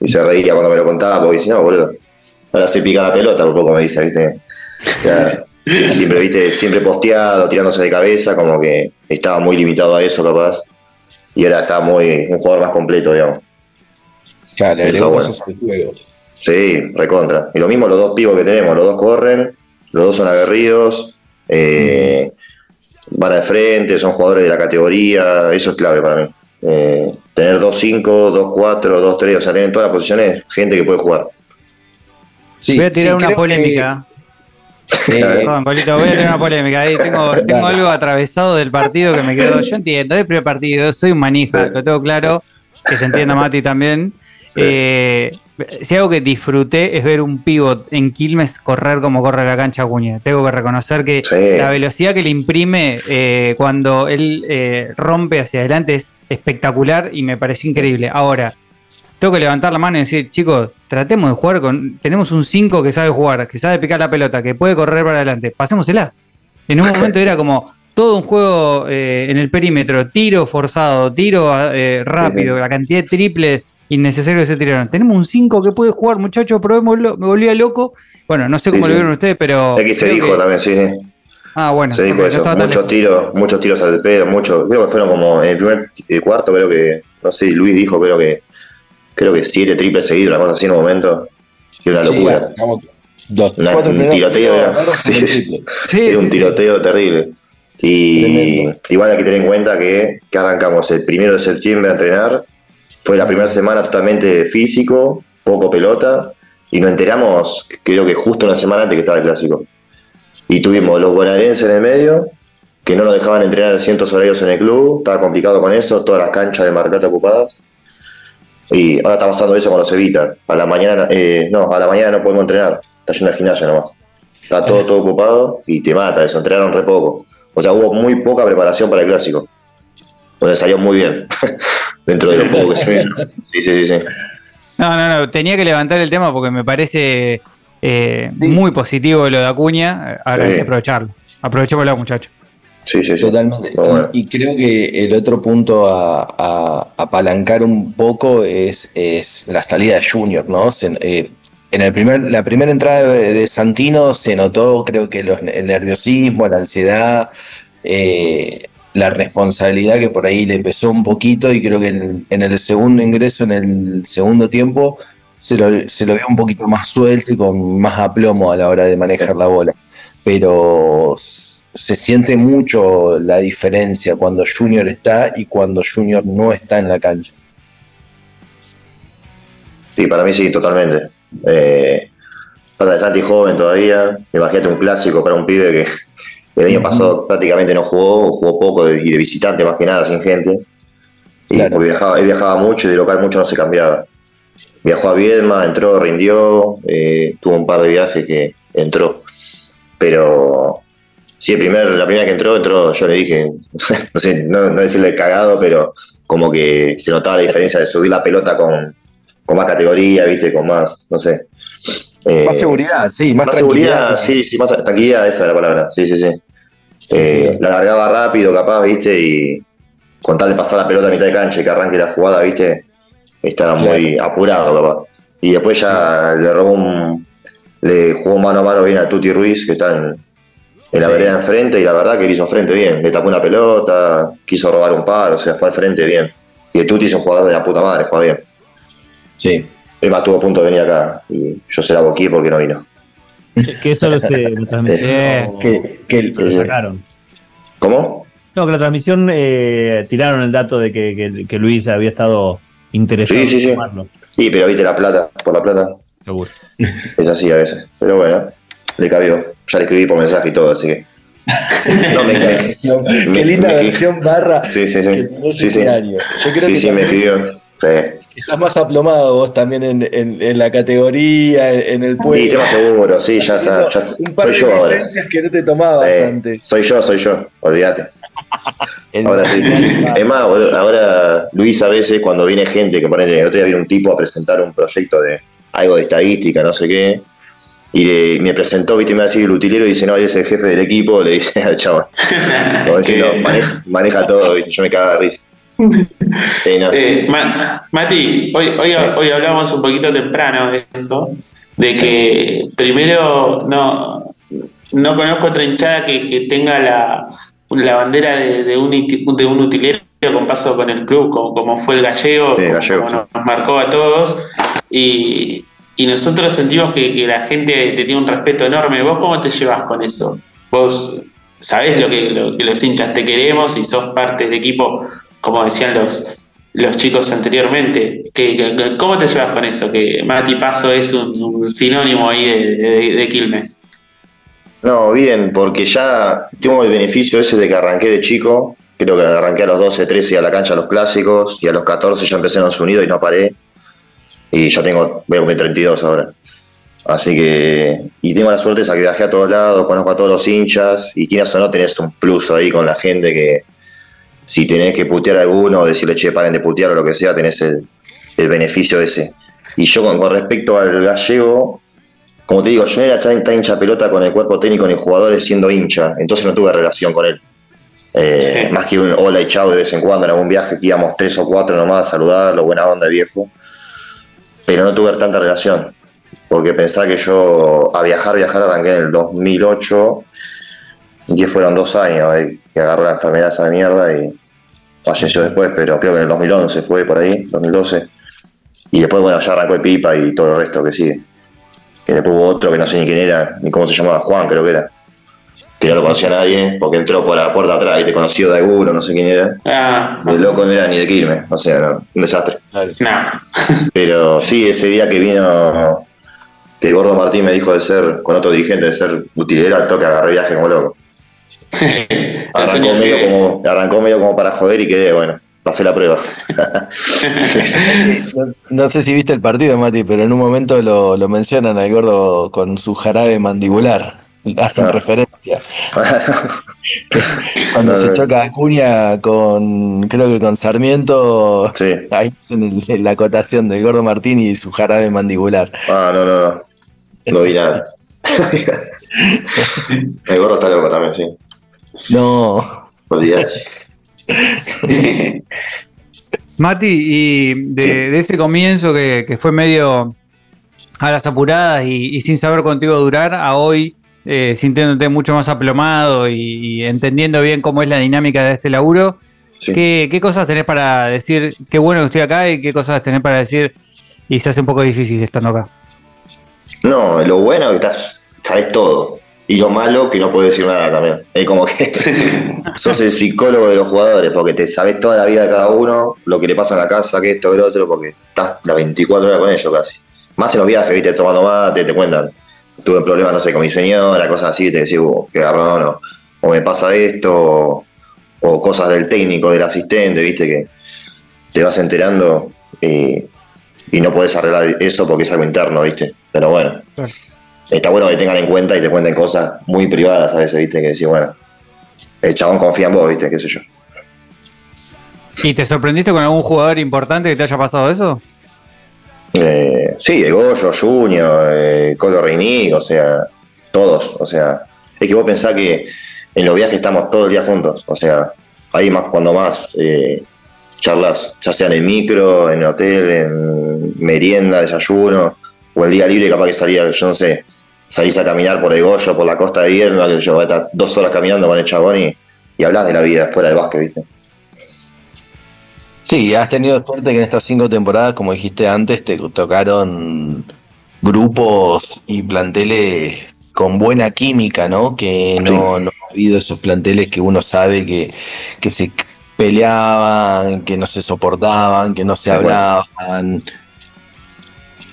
Y se reía cuando me lo contaba, porque dice, no, boludo, ahora se pica la pelota un poco, me dice, ¿viste? siempre, ¿viste? Siempre posteado, tirándose de cabeza, como que estaba muy limitado a eso, capaz. Y ahora está muy, un jugador más completo, digamos. Claro, le agregó cosas al juego. Sí, recontra. Y lo mismo los dos pibos que tenemos, los dos corren, los dos son aguerridos, eh, van de frente, son jugadores de la categoría, eso es clave para mí. Eh, tener 2-5, 2-4, 2-3, o sea, tener todas las posiciones gente que puede jugar. voy a tirar una polémica. Perdón, Polito, voy a tener una polémica. Ahí tengo, tengo algo atravesado del partido que me quedó. Yo entiendo, es el primer partido, soy un manija, lo tengo claro, que se entienda Mati también. Eh, si algo que disfruté es ver un pivot en Quilmes correr como corre la cancha Acuña. Tengo que reconocer que la velocidad que le imprime eh, cuando él eh, rompe hacia adelante es espectacular y me pareció increíble. Ahora, tengo que levantar la mano y decir, chicos, tratemos de jugar con. Tenemos un 5 que sabe jugar, que sabe picar la pelota, que puede correr para adelante. Pasémosela. En un momento era como todo un juego eh, en el perímetro, tiro forzado, tiro eh, rápido, la cantidad de triples innecesarios que se tiraron. Tenemos un 5 que puede jugar, muchachos, probémoslo. Me volvía loco. Bueno, no sé cómo lo vieron ustedes, pero. Aquí se dijo también, sí. Ah, bueno. Se dijo eso. Muchos tiros, muchos tiros al pedo, muchos. Creo que fueron como en el primer cuarto, creo que. No sé, Luis dijo, creo que. Creo que siete triples seguidos, una cosa así en un momento. Que una locura. dos, un tiroteo. sí, un tiroteo terrible. Y igual hay que tener en cuenta que, que arrancamos el primero de septiembre a entrenar. Fue la primera semana totalmente físico, poco pelota. Y nos enteramos, creo que justo una semana antes que estaba el clásico. Y tuvimos los bonaerenses en el medio, que no nos dejaban entrenar cientos horarios en el club, estaba complicado con eso, todas las canchas de Marcata ocupadas. Y ahora está pasando eso con los Evita. A la mañana, eh, no, a la mañana no podemos entrenar, está yendo al gimnasio nomás. Está todo, todo ocupado y te mata eso, entrenaron re poco. O sea, hubo muy poca preparación para el clásico. Entonces salió muy bien, dentro de lo poco que se. Sí, sí, sí, sí. No, no, no, tenía que levantar el tema porque me parece eh, muy positivo lo de Acuña. Ahora hay que aprovecharlo. Aprovechémoslo, muchachos. Sí, sí, sí. Totalmente. Bueno. Y creo que el otro punto a, a- apalancar un poco es, es la salida de Junior, ¿no? Se- eh, en el primer, la primera entrada de, de Santino se notó, creo que los- el nerviosismo, la ansiedad, eh, la responsabilidad que por ahí le pesó un poquito y creo que en, el segundo ingreso, en el segundo tiempo, se lo, se vio un poquito más suelto y con más aplomo a la hora de manejar la bola. Pero se siente mucho la diferencia cuando Junior está y cuando Junior no está en la cancha. Sí, para mí sí, totalmente. Eh, de Santi joven todavía. Imagínate un clásico para un pibe que el año pasado prácticamente no jugó, jugó poco de- y de visitante más que nada, sin gente. Y Claro. porque viajaba, él viajaba mucho y de local mucho no se cambiaba. Viajó a Viedma, entró, rindió, eh, tuvo un par de viajes que entró. Pero sí, el primer, la primera que entró, entró, yo le dije, no sé, no, no decirle cagado, pero como que se notaba la diferencia de subir la pelota con, con más categoría, viste, con más, no sé. Eh, Más seguridad, sí, más, más seguridad, sí, sí, más tra- tranquilidad, esa es la palabra, sí, sí, sí. Sí, Eh, sí. La largaba rápido, capaz, viste, y con tal de pasar la pelota a mitad de cancha y que arranque la jugada, viste, estaba Claro. muy apurado, capaz. Y después ya le robó un. Le jugó mano a mano bien a Tuti Ruiz, que está en, en la vereda enfrente, y la verdad que le hizo frente bien. Le tapó una pelota, quiso robar un par, o sea, fue al frente bien. Y el Tuti es un jugador de la puta madre, juega bien. Sí. Emma estuvo a punto de venir acá y yo se la boqué porque no vino. Que- Que eso lo, se, la transmisión Que, que el- lo sacaron. ¿Cómo? No, que la transmisión eh, tiraron el dato de que, que- que Luis había estado interesado Sí, sí, sí. en tomarlo. Sí, pero viste la plata, por la plata, Seguro. es así a veces. Pero bueno, le cabió. Ya le escribí por mensaje y todo, así que. No, me, me- qué linda me- versión barra Sí, sí, que sí. Sí, este sí. Yo creo Sí, que sí, me escribió. Sí. estás más aplomado vos también en, en- en la categoría, en el Sí, pueblo. tema seguro, sí, ya, ya, ya un par soy de yo ahora. licencias que no te tomabas Eh, antes. soy yo, soy yo, olvídate. Ahora sí. Es más, ahora Luis a veces cuando viene gente que pone, el otro día viene un tipo a presentar un proyecto de algo de estadística, no sé qué, y le- me presentó, viste, me va a decir el utilero y dice, no, él es el jefe del equipo, le dice al chaval. Como diciendo, Que- maneja, maneja todo, viste, yo me cago de risa. Sí, no. Eh, Ma- Mati, hoy, hoy, hoy hablamos un poquito temprano de eso, de que primero no, no conozco otra hinchada que, que tenga la, la bandera de, de un, de un utilero con paso con el club, como, como fue el gallego, Sí, como, Gallego, como nos marcó a todos. Y, y nosotros sentimos que, que la gente te tiene un respeto enorme. ¿Vos cómo te llevas con eso? Vos sabés lo que, lo que los hinchas te queremos y sos parte del equipo, como decían los, los chicos anteriormente. ¿Qué- ¿Cómo te llevas con eso? Que Mati Paso es un, sinónimo ahí de, de- de Quilmes. No, bien, porque ya tengo el beneficio ese de que arranqué de chico. Creo que arranqué a los 12, 13 a la cancha a los clásicos y a los 14 ya empecé en los Unidos y no paré. Y ya tengo, voy a cumplir 32 ahora. Así que, y tengo la suerte esa que viajé a todos lados, conozco a todos los hinchas y quieras o no tenés un plus ahí con la gente que si tenés que putear a alguno o decirle, che, paren de putear o lo que sea, tenés el, el beneficio ese. Y yo con, con respecto al gallego, como te digo, yo no era tan, tan hincha pelota con el cuerpo técnico ni jugadores siendo hincha, entonces no tuve relación con él. Eh, Sí. Más que un hola y chao de vez en cuando en algún viaje que íbamos tres o cuatro nomás a saludarlo, buena onda viejo. Pero no tuve tanta relación, porque pensaba que yo a viajar, viajar arranqué en el 2008, y que fueron dos años eh, que agarró la enfermedad esa mierda y falleció después, pero creo que en el 2011 fue por ahí, 2012. Y después, bueno, ya arrancó el Pipa y todo el resto que sigue que después hubo otro que no sé ni quién era, ni cómo se llamaba, Juan creo que era, que no lo conocía nadie, porque entró por la puerta atrás y te conoció de alguno, no sé quién era, Ah, el loco no era ni de Quilmes, o sea, no, un desastre. no. Pero sí, ese día que vino, que Gordo Martín me dijo de ser, con otro dirigente, de ser utilero, al toque agarré viaje como loco. Arrancó medio, como, arrancó medio como para joder y quedé, bueno, pasé la prueba. No, no sé si viste el partido, Mati, pero en un momento lo, lo mencionan al gordo con su jarabe mandibular. Hacen Ah. referencia. Cuando No, se no. choca Acuña con, creo que con Sarmiento, sí. ahí hacen la acotación del gordo Martín y su jarabe mandibular. Ah, no, no, no. No vi nada. El gorro está loco también, sí. No, Olvidate. Mati, y de, Sí. de ese comienzo que, que fue medio a las apuradas y, y sin saber a durar, a hoy, eh, sintiéndote mucho más aplomado y, y entendiendo bien cómo es la dinámica de este laburo, Sí. ¿qué, qué cosas tenés para decir, qué bueno que estoy acá y qué cosas tenés para decir y se hace un poco difícil estando acá? No, lo bueno es que estás, sabes todo. Y lo malo que no puedes decir nada también. Es como que sos el psicólogo de los jugadores, porque te sabes toda la vida de cada uno, lo que le pasa en la casa, que esto, que lo otro, porque estás las 24 horas con ellos casi. Más en los viajes, viste, tomando mate, te cuentan. Tuve problemas, no sé, con mi señora, cosas así, te decís, uh, qué garrón, o, o me pasa esto, o, o cosas del técnico, del asistente, viste, que te vas enterando y, y no puedes arreglar eso porque es algo interno, viste. Pero bueno, Claro. Está bueno que tengan en cuenta y te cuenten cosas muy privadas a veces, viste, que decís, bueno, el chabón confía en vos, viste, qué sé yo. ¿Y te sorprendiste con algún jugador importante que te haya pasado eso? Eh, sí, Goyo, Junior, eh, Colo Reinig, o sea, todos, o sea, es que vos pensás que en los viajes estamos todo el día juntos, o sea, ahí más cuando más eh, charlas, ya sea en el micro, en el hotel, en merienda, desayuno, o el día libre capaz que salía, yo no sé, salís a caminar por el Goyo, por la costa de Vierno, que yo, estás dos horas caminando con el chabón y, y hablas de la vida fuera del básquet, ¿viste? Sí, has tenido suerte que en estas cinco temporadas, como dijiste antes, te tocaron grupos y planteles con buena química, ¿no? Que no, no ha habido esos planteles que uno sabe que, que se peleaban, que no se soportaban, que no se hablaban.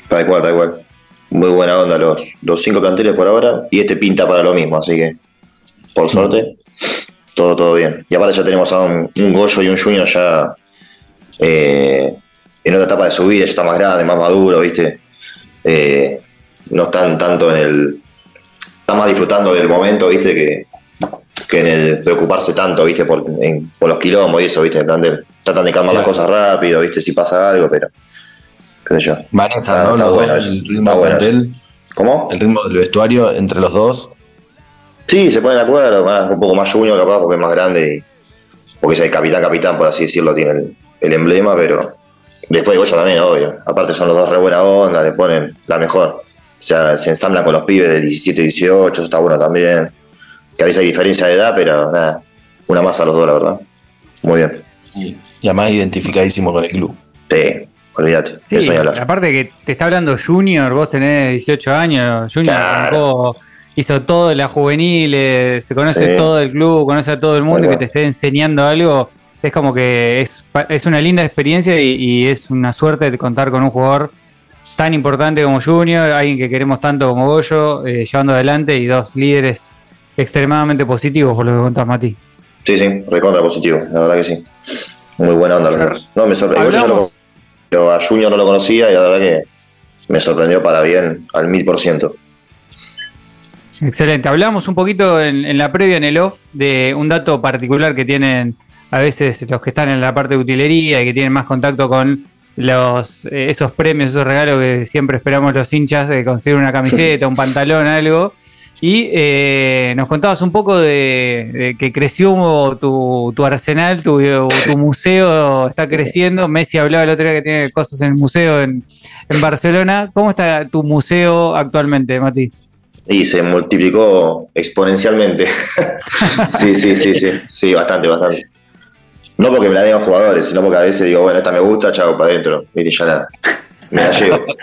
Tal cual, tal cual. Muy buena onda los, los cinco planteles por ahora. Y este pinta para lo mismo, así que por suerte, todo, todo bien. Y aparte ya tenemos a un, un Goyo y un Junior ya eh, en otra etapa de su vida, ya está más grande, más maduro, ¿viste? Eh, no están tanto en el. Están más disfrutando del momento, ¿viste? Que, que en el preocuparse tanto, ¿viste? Por, en- por los quilombos y eso, ¿viste? Tratan de, tratan de calmar las cosas rápido, ¿viste? Si pasa algo, pero. ¿Qué sé yo? Ah, el ritmo del plantel, ¿Cómo? el ritmo del vestuario entre los dos. Sí, se ponen de acuerdo, más- un poco más junior capaz porque es más grande y porque es el capitán capitán, por así decirlo, tiene el, el emblema, pero después Goyo también, obvio. Aparte son los dos re buena onda, le ponen la mejor. O sea, se ensamblan con los pibes de 17, 18, eso está bueno también. Que a veces hay diferencia de edad, pero nada, una más a los dos, la verdad. Muy bien. Y, y además identificadísimo con el club. Sí, olvídate. Sí, eso aparte que te está hablando Junior, vos tenés 18 años, Junior Claro. hizo todo la juvenil, eh, se conoce Sí. todo el club, conoce a todo el mundo y que te esté enseñando algo, es como que es, es una linda experiencia y, y es una suerte de contar con un jugador tan importante como Junior, alguien que queremos tanto como Goyo, eh, llevando adelante y dos líderes extremadamente positivos por lo que contás, Mati. Sí, sí, recontra positivo, la verdad que sí. Muy buena onda los dos. No, me sorprendió. Yo ya lo Hablamos- Pero a Junior no lo conocía y la verdad que me sorprendió para bien al mil por ciento. Excelente. Hablamos un poquito en, en la previa, en el off, de un dato particular que tienen a veces los que están en la parte de utilería y que tienen más contacto con los eh, esos premios, esos regalos que siempre esperamos los hinchas de conseguir una camiseta, un pantalón, algo. Y eh, nos contabas un poco de, de que creció tu, tu arsenal, tu, tu museo está creciendo. Messi hablaba el otro día que tiene cosas en el museo en, en Barcelona. ¿Cómo está tu museo actualmente, Mati? Y se multiplicó exponencialmente. sí, sí, sí, sí, sí, bastante, bastante. No porque me la den los jugadores, sino porque a veces digo, bueno, esta me gusta, chao, para adentro. Viste, ya la, me la llevo.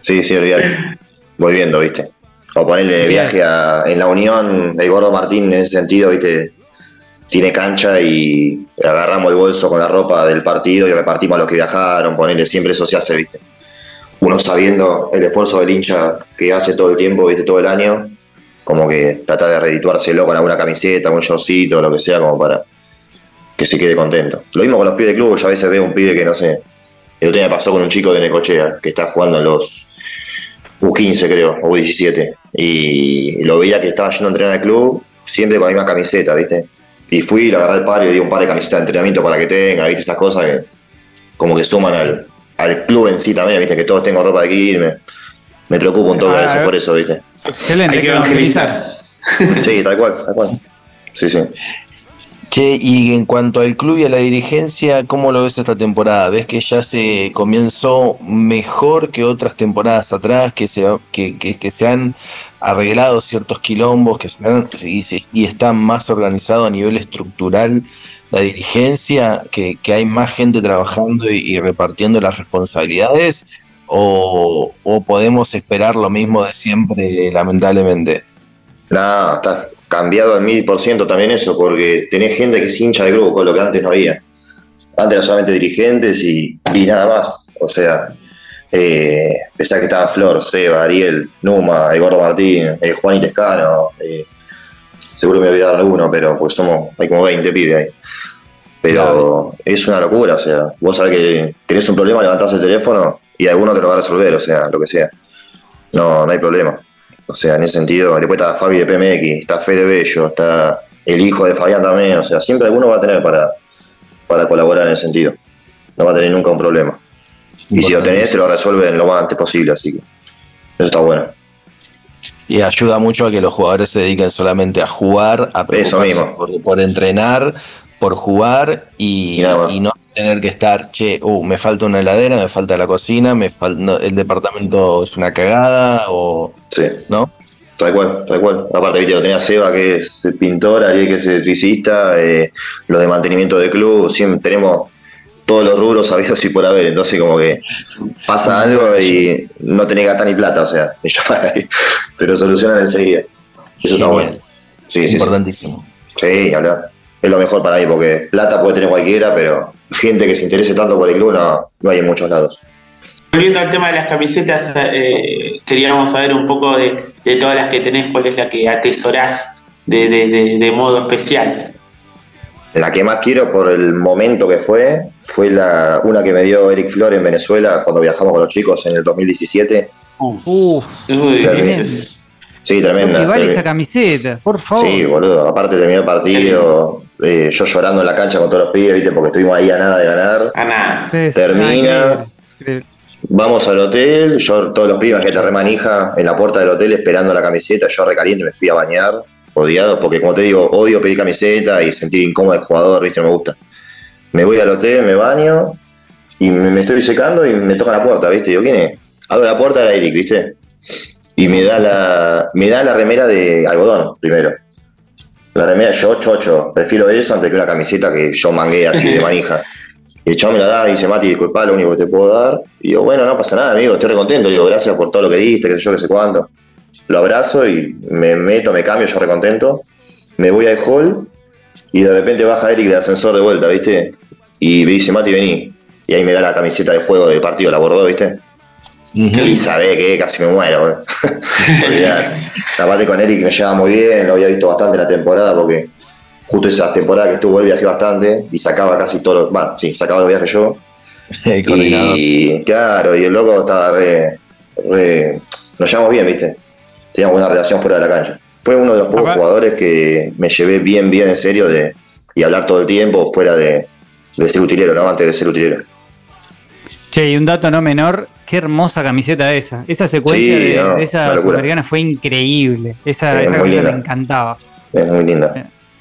Sí, sí, olvidate. Voy viendo, viste. O ponerle viaje a, en la Unión, el gordo Martín en ese sentido, viste, tiene cancha y agarramos el bolso con la ropa del partido y repartimos a los que viajaron, ponerle siempre eso se hace, viste. Uno sabiendo el esfuerzo del hincha que hace todo el tiempo, viste, todo el año, como que tratar de redituárselo con alguna camiseta, un shortcito, lo que sea, como para que se quede contento. Lo mismo con los pibes de club, yo a veces veo un pibe que no sé, el otro día pasó con un chico de Necochea, que está jugando en los U15 creo, o U17, y lo veía que estaba yendo a entrenar al club, siempre con la misma camiseta, ¿viste? Y fui, le agarré el par y le di un par de camisetas de entrenamiento para que tenga, ¿viste? Esas cosas que como que suman al, al club en sí también, ¿viste? Que todos tengan ropa de aquí, me, me preocupa un toque Ah, eso, por eso, ¿viste? Excelente. Hay que evangelizar. Sí, tal cual, tal cual. Sí, sí. Che, y en cuanto al club y a la dirigencia, ¿cómo lo ves esta temporada? ¿Ves que ya se comenzó mejor que otras temporadas atrás, que se, que, se han arreglado ciertos quilombos, que se han- y, y está más organizado a nivel estructural la dirigencia, que, que hay más gente trabajando y, repartiendo las responsabilidades? ¿O, ¿O podemos esperar lo mismo de siempre, lamentablemente? Nada, está cambiado al mil por ciento también eso, porque tenés gente que es hincha de grupo, con lo que antes no había. Antes eran solamente dirigentes y, y nada más. O sea, eh, pensá que estaban Flor, Seba, Ariel, Numa, Eduardo Martín, eh, Juan y Tescano. eh, seguro me voy a olvidar alguno, pero pues somos, hay como 20 pibes ahí. Pero es una locura, o sea, vos sabés que tenés un problema, levantás el teléfono y alguno te lo va a resolver, o sea, lo que sea. No, no hay problema. O sea, en ese sentido, después está Fabi de PMX, está Fede Bello, está el hijo de Fabián también, o sea, siempre alguno va a tener para, para colaborar en ese sentido. No va a tener nunca un problema. Y si lo tenés, te lo resuelven lo más antes posible, así que eso está bueno. Y ayuda mucho a que los jugadores se dediquen solamente a jugar, a preocuparse mismo. por, por entrenar, por jugar y, no tener que estar, che, uh, me falta una heladera, me falta la cocina, me fal- no, el departamento es una cagada o Sí, no. tal cual, tal cual. Aparte, viste, lo tenía Seba, que es pintor, Ariel, que es electricista, eh, los de mantenimiento de club, siempre tenemos todos los rubros sabidos y por haber. Entonces, como que pasa algo y no tenés gata ni plata, o sea, ahí. pero solucionan enseguida. Eso está bueno. Sí, sí, sí. Importantísimo. Sí, hablar. Es lo mejor para mí, porque plata puede tener cualquiera, pero gente que se interese tanto por el club no, no hay en muchos lados. Volviendo al tema de las camisetas, eh, queríamos saber un poco de, de todas las que tenés, cuál es la que atesorás de, de- de- de modo especial. La que más quiero por el momento que fue, fue la, una que me dio Eric Flor en Venezuela cuando viajamos con los chicos en el 2017. Uf, Uy, ese es- Sí, tremenda. que vale esa camiseta, por favor. Sí, boludo. Aparte terminó el partido, eh, yo llorando en la cancha con todos los pibes, ¿viste? porque estuvimos ahí a nada de ganar. a nada. Sí, termina. sí. Vamos al hotel, yo todos los pibes que te remanija en la puerta del hotel esperando la camiseta, yo recaliente me fui a bañar, odiado, porque como te digo, odio pedir camiseta y sentir incómodo el jugador, ¿viste? No me gusta. Me voy al hotel, me baño y me, estoy secando y me toca la puerta, ¿viste? Digo, ¿quién es? Abro la puerta, era Eric, ¿viste? Y me da la, me da la remera de algodón primero. La remera yo, chocho, prefiero eso antes que una camiseta que yo mangué así de manija. Y el chavo me la da y dice, Mati, disculpa, lo único que te puedo dar. Y digo, bueno, no pasa nada, amigo, estoy recontento. Digo, gracias por todo lo que diste, qué sé yo, qué sé cuánto. Lo abrazo y me meto, me cambio, yo recontento. Me voy al hall y de repente baja Eric de ascensor de vuelta, ¿viste? Y me dice, Mati, vení. Y ahí me da la camiseta de juego del partido, la bordó, ¿viste? Y sabe que casi me muero. Olvidate. Aparte con Eric me llevaba muy bien, lo había visto bastante en la temporada porque justo esa temporada que estuvo él viajé bastante y sacaba casi todos los, bueno, sí, sacaba los viajes yo. Y claro, y el loco estaba re, re- nos llevamos bien, viste. Teníamos buena relación fuera de la cancha. Fue uno de los pocos jugadores que me llevé bien, bien en serio de y hablar todo el tiempo fuera de, de ser utilero, no antes de ser utilero. Che, y un dato no menor, qué hermosa camiseta esa. Esa secuencia Sí, de, no, de esa sudamericana fue increíble. Esa, Es esa camiseta me encantaba. Es muy linda.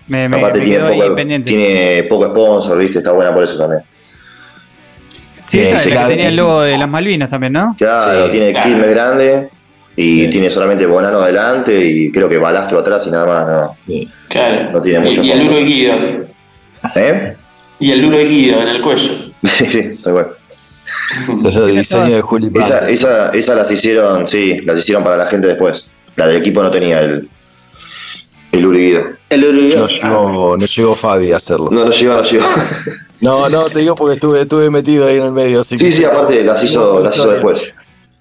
Me, me, Aparte me tiene poco, pendiente. tiene poco sponsor, viste, está buena por eso también. Sí, esa Sí, es la claro. que tenía el logo de las Malvinas también, ¿no? Claro, Sí, tiene claro. Quilmes grande y Sí. tiene solamente Bonano adelante y creo que Balastro atrás y nada más. No. Claro. No tiene y, mucho y el fondo. duro Guido. ¿Eh? Y el duro Guido en el cuello. Sí, sí, tal cual. Eso de diseño de Juli Esa, Paz. esa, esa las hicieron, sí, las hicieron para la gente después. La del equipo no tenía el, el Uribido. El duro No llegó, no llegó Fabi a hacerlo. No, no llegó, no llegó. No, no, te digo porque estuve, estuve metido ahí en el medio. Así Sí, que- sí, aparte las hizo, las hizo después.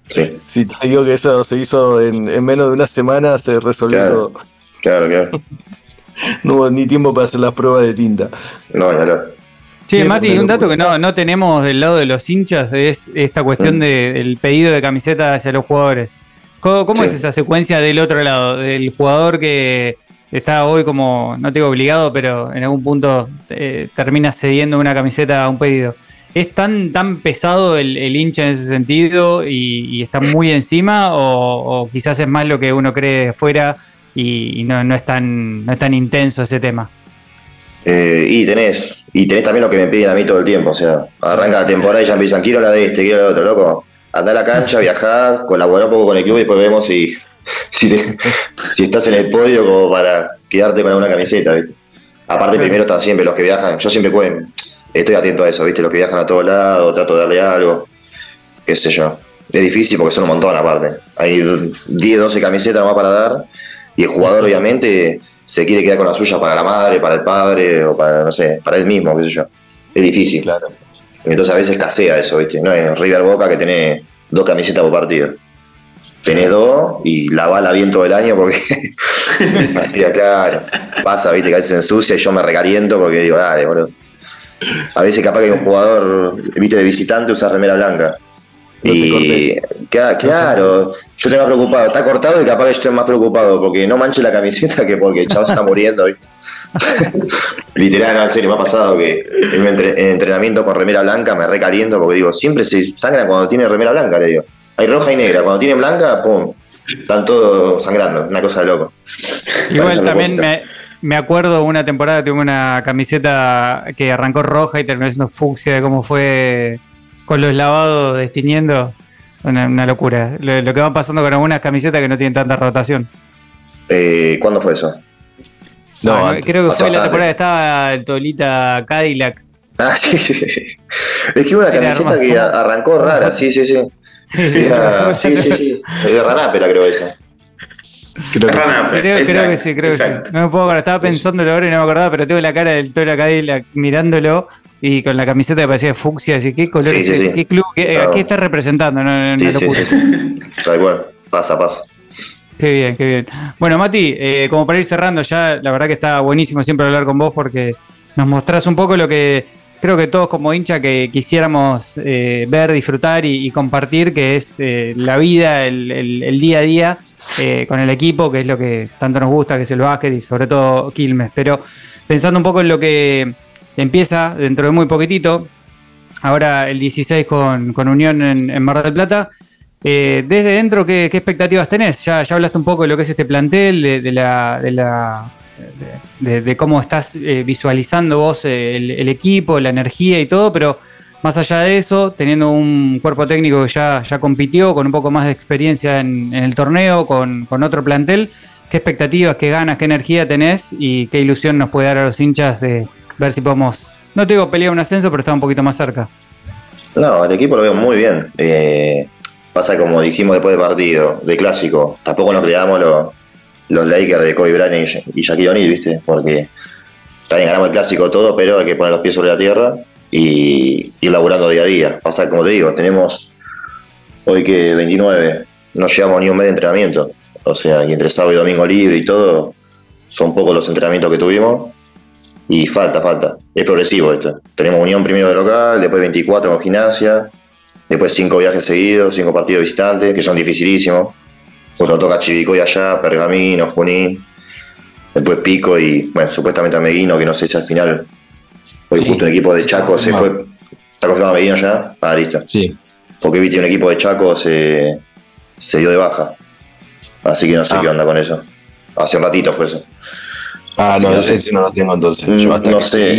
Sí, Si te digo que eso se hizo en, en menos de una semana, se resolvió Claro. todo. claro, claro. No hubo ni tiempo para hacer las pruebas de tinta. No, ya lo. Sí, Mati, un dato que no, no tenemos del lado de los hinchas es esta cuestión Mm. del pedido de camiseta hacia los jugadores. ¿Cómo, cómo Sí. es esa secuencia del otro lado? Del jugador que está hoy como, no te digo obligado, pero en algún punto eh, termina cediendo una camiseta a un pedido. ¿Es tan, tan pesado el, el hincha en ese sentido y, y está muy encima? O, o quizás es más lo que uno cree de fuera y, y no, no, es tan, no es tan intenso ese tema? Eh, y tenés, y tenés también lo que me piden a mí todo el tiempo. O sea, arranca la temporada y ya empiezan, quiero la de este, quiero la de otro, loco. Andá a la cancha, viajá, colaborá un poco con el club y después vemos si, si, te- si estás en el podio como para quedarte para una camiseta, ¿viste? Aparte, primero están siempre los que viajan. Yo siempre estoy atento a eso, ¿viste? Los que viajan a todos lados, trato de darle algo, qué sé yo. Es difícil porque son un montón aparte. Hay 10, 12 camisetas nomás para dar y el jugador obviamente se quiere quedar con la suya para la madre, para el padre o para, no sé, para él mismo, qué sé yo. Es difícil. Claro. Entonces a veces escasea eso, ¿viste? No es River Boca que tenés dos camisetas por partido. Tenés dos y la bala bien todo el año porque así claro. Pasa, viste, que a veces se ensucia y yo me recaliento porque digo, dale, boludo. A veces capaz que hay un jugador, viste, de visitante usa remera blanca. No te y Cla- claro, yo más preocupado, está cortado y capaz que yo estoy más preocupado porque no manche la camiseta que porque el chavo se está muriendo, ¿viste? Literal, no, en serio, me ha pasado que en, entre- en entrenamiento con remera blanca me recaliento porque digo, siempre se sangran cuando tiene remera blanca, le digo. Hay roja y negra, cuando tienen blanca, pum, están todos sangrando, una cosa de loco. Igual también me, me acuerdo una temporada tuve una camiseta que arrancó roja y terminó siendo fucsia de cómo fue con los lavados destiñendo. Una, una locura. Lo, lo que va pasando con algunas camisetas que no tienen tanta rotación. Eh, ¿Cuándo fue eso? No, antes. creo que fue la temporada que estaba el Tolita Cadillac. Ah, sí, sí, sí. Es que hubo una Era camiseta que arrancó rara, sí, sí, sí. Era- sí, sí, sí. De Ranápera, creo esa. Creo que sí. Rana, Creo, creo que sí, creo exacto. que sí. No me puedo acordar, estaba pensándolo ahora y no me acordaba, pero tengo la cara del Tolita Cadillac mirándolo y con la camiseta que parecía fucsia. Así, ¿qué color Sí. ¿Qué club? ¿Qué, Claro. ¿A qué está representando? No, no, locura. Tal cual, pasa, pasa. Qué bien, qué bien. Bueno, Mati, eh, como para ir cerrando ya, la verdad que está buenísimo siempre hablar con vos porque nos mostrás un poco lo que creo que todos como hincha que quisiéramos eh, ver, disfrutar y, y compartir, que es eh, la vida, el, el- el día a día con el equipo, que es lo que tanto nos gusta, que es el básquet y sobre todo Quilmes. Pero pensando un poco en lo que empieza dentro de muy poquitito, ahora el 16 con, con Unión en, Mar del Plata. Eh, desde dentro, ¿qué, expectativas tenés? Ya, ya hablaste un poco de lo que es este plantel, de, la, de, cómo estás eh, visualizando vos eh, el, el equipo, la energía y todo, pero más allá de eso, teniendo un cuerpo técnico que ya, ya compitió, con un poco más de experiencia en, en el torneo, con, con otro plantel, ¿qué expectativas, qué ganas, qué energía tenés y qué ilusión nos puede dar a los hinchas de ver si podemos, no te digo pelear un ascenso, pero estar un poquito más cerca? No, el equipo lo veo muy bien. Eh, pasa como dijimos después del partido, de clásico, tampoco nos creamos los, los Lakers de Kobe Bryant y, y Shaquille ¿viste? Porque también ganamos el clásico todo, pero hay que poner los pies sobre la tierra y ir laburando día a día. Pasa como te digo, tenemos hoy que 29, no llevamos ni un mes de entrenamiento. O sea, y entre sábado y domingo libre y todo, son pocos los entrenamientos que tuvimos. Y falta, falta. Es progresivo esto. Tenemos unión primero de local, después 24 con gimnasia, después 5 viajes seguidos, 5 partidos visitantes, que son dificilísimos. Cuando toca Chivicoy allá, Pergamino, Junín, después Pico y, bueno, supuestamente a Meguino, que no sé si al final, hoy Sí. justo un equipo de Chaco se No. fue. ¿Está confirmado Meguino ya? Ah, listo. Sí. Porque viste un equipo de Chaco se, se dio de baja. Así que no sé Ah. qué onda con eso. Hace un ratito fue eso. Ah, no, Sí, no sé. ese no lo tengo entonces. Mm, Yo hasta no sé.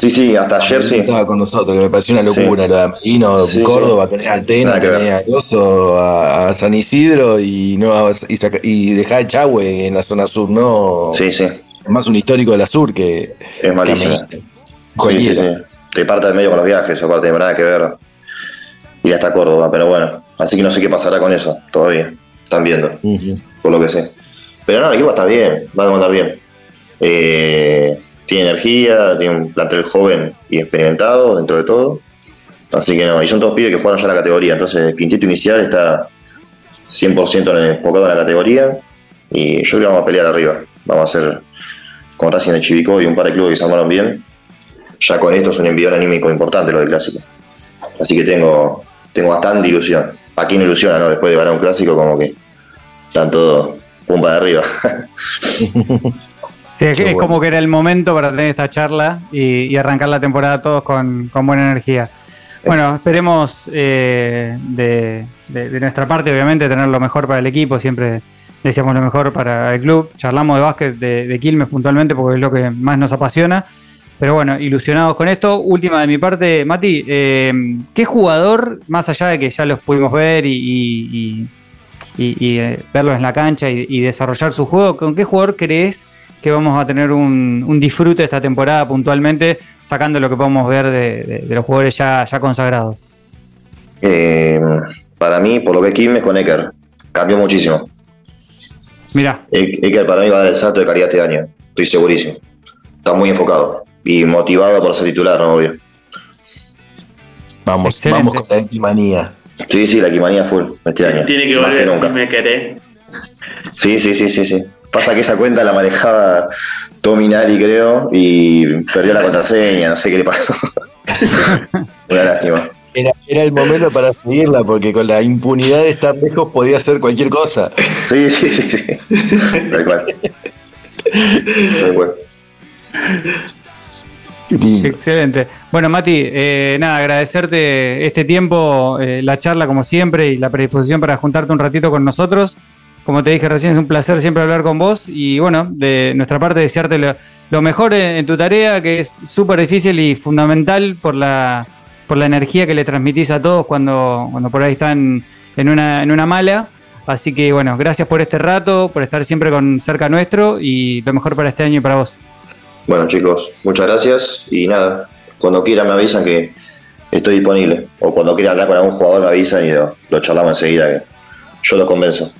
Sí, sí, hasta ayer sí. Estaba con nosotros, que me pareció una locura lo de Medino, Sí, Córdoba, tenés a ver. tenés a Grosso, a, a San Isidro y no y, saca- y dejá a Chahue en la zona sur, no Sí, sí. más un histórico de la sur que, Es malísimo. Sí, sí, sí. Te parte del medio con los viajes, aparte de nada que ver. Ir hasta Córdoba, pero bueno. Así que no sé qué pasará con eso todavía. Están viendo, por lo que sé. Pero no, el equipo está bien, va a demandar bien. Eh, tiene energía, tiene un plantel joven y experimentado dentro de todo. Así que no, y son todos pibes que jugaron ya la categoría, entonces el quinteto inicial está 100% enfocado en la categoría y yo creo que vamos a pelear arriba. Vamos a hacer con Racing de Chivico y un par de clubes que se armaron bien. Ya con esto es un envío anímico importante lo del clásico. Así que tengo, tengo bastante ilusión. ¿A quién ilusiona, no? Después de ganar un clásico, como que están todos pumpa de arriba. Sí, es, como que era el momento para tener esta charla y, y arrancar la temporada todos con, con buena energía. Bueno, esperemos eh, de, de- de nuestra parte, obviamente, tener lo mejor para el equipo. Siempre deseamos lo mejor para el club. Charlamos de básquet de, de Quilmes puntualmente porque es lo que más nos apasiona. Pero bueno, ilusionados con esto. Última de mi parte, Mati, eh, ¿qué jugador, más allá de que ya los pudimos ver y, y- y- y- y, eh, verlos en la cancha y desarrollar su juego, ¿con qué jugador crees que vamos a tener un, un disfrute esta temporada puntualmente, sacando lo que podemos ver de, de- de los jugadores ya, ya consagrados? Eh, para mí, por lo que es Quilmes con Eker, cambió muchísimo. Mirá, E- Eker para mí va a dar el salto de calidad este año, estoy segurísimo. Está muy enfocado y motivado por ser titular, ¿no? obvio. Vamos, Excelente. vamos con la equimanía. Sí, sí, la quimanía full este año. Tiene que volver, nunca. me querés. Sí, sí, sí, sí, sí. Pasa que esa cuenta la manejaba Tominari, creo, y perdió la contraseña, no sé qué le pasó. Una lástima. Era, era el momento para seguirla, porque con la impunidad de estar lejos podía hacer cualquier cosa. Sí, sí, sí, sí. Tal cual. Tal cual. Excelente. Bueno, Mati, eh, nada, agradecerte este tiempo, eh, la charla como siempre y la predisposición para juntarte un ratito con nosotros. Como te dije recién, es un placer siempre hablar con vos y bueno, de nuestra parte desearte lo, lo mejor en, tu tarea, que es súper difícil y fundamental por la, por la energía que le transmitís a todos cuando, cuando por ahí están en una, en una mala. Así que bueno, gracias por este rato, por estar siempre con cerca nuestro y lo mejor para este año y para vos. Bueno, chicos, muchas gracias y nada, cuando quieran me avisan que estoy disponible. O cuando quieran hablar con algún jugador me avisan y lo, lo charlamos enseguida, que yo los convenzo.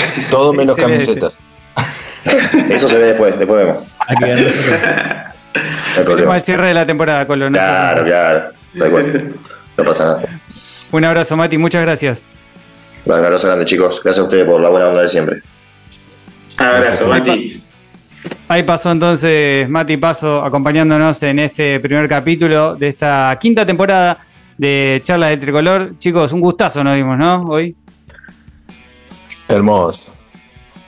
Todo menos camisetas. Eso se ve después, después vemos. Ganar. No el cierre de la temporada, Colo. no Claro, claro. No pasa nada. Un abrazo, Mati, muchas gracias. Un abrazo grande, chicos. Gracias a ustedes por la buena onda de siempre. Abrazo, Mati. Ahí pasó entonces Mati Paso acompañándonos en este primer capítulo de esta quinta temporada de Charla del Tricolor. Chicos, un gustazo nos dimos, ¿no? Hoy. Hermoso.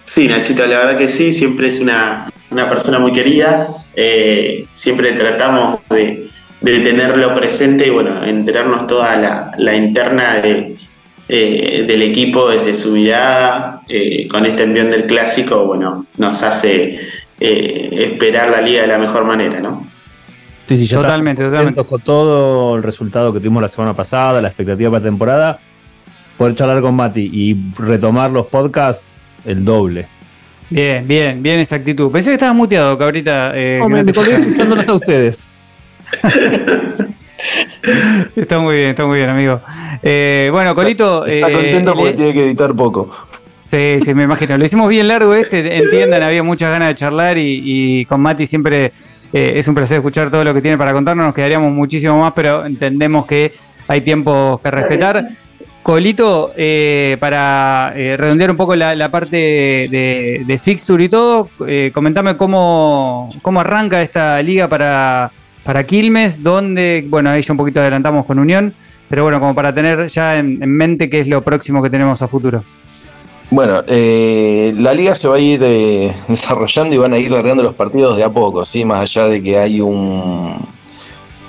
Sí, Nachito, la verdad que sí, siempre es una, una persona muy querida. eh, siempre tratamos de, de tenerlo presente y bueno, enterarnos toda la, la interna de, eh, del equipo desde su mirada. eh, con este envión del clásico, bueno, nos hace eh, esperar la liga de la mejor manera, ¿no? Sí, sí, Totalmente, totalmente. con todo el resultado que tuvimos la semana pasada, la expectativa para la temporada. Poder charlar con Mati y retomar los podcasts, el doble. Bien, bien, bien esa actitud. Pensé que estabas muteado, cabrita. eh, que me, colgué escuchándolos a ustedes. Está muy bien, está muy bien, amigo. Eh, bueno, Colito. Está eh, contento porque le- tiene que editar poco. Sí, sí, me imagino. Lo hicimos bien largo este, entiendan, había muchas ganas de charlar y, y con Mati siempre eh, es un placer escuchar todo lo que tiene para contarnos. Nos quedaríamos muchísimo más, pero entendemos que hay tiempos que respetar. Colito, eh, para eh, redondear un poco la, parte de, fixture y todo, eh, comentame cómo, cómo arranca esta liga para, para Quilmes, donde, bueno, ahí ya un poquito adelantamos con Unión, pero bueno, como para tener ya en, en mente qué es lo próximo que tenemos a futuro. Bueno, eh, la liga se va a ir eh, desarrollando y van a ir largando los partidos de a poco, ¿sí? más allá de que hay un,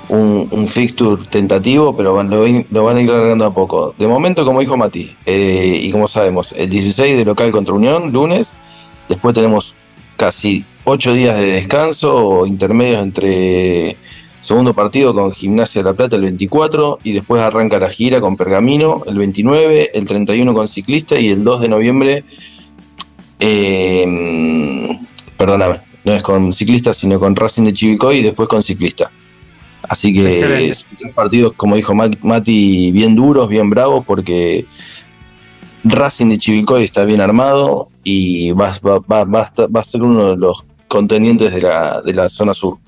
un, fixture tentativo, pero lo, lo van a ir largando a poco. De momento, como dijo Mati, eh, y como sabemos, el 16 de local contra Unión, lunes, después tenemos casi 8 días de descanso o intermedios entre segundo partido con Gimnasia de la Plata el 24 y después arranca la gira con Pergamino el 29, el 31 con Ciclista y el 2 de noviembre, eh, perdóname, no es con Ciclista sino con Racing de Chivicoy y después con Ciclista. Así que Excelente. son tres partidos, como dijo Ma- Mati, bien duros, bien bravos, porque Racing de Chivilcoy está bien armado y va, va, va, va a estar- va a ser uno de los contendientes de la, de la zona sur.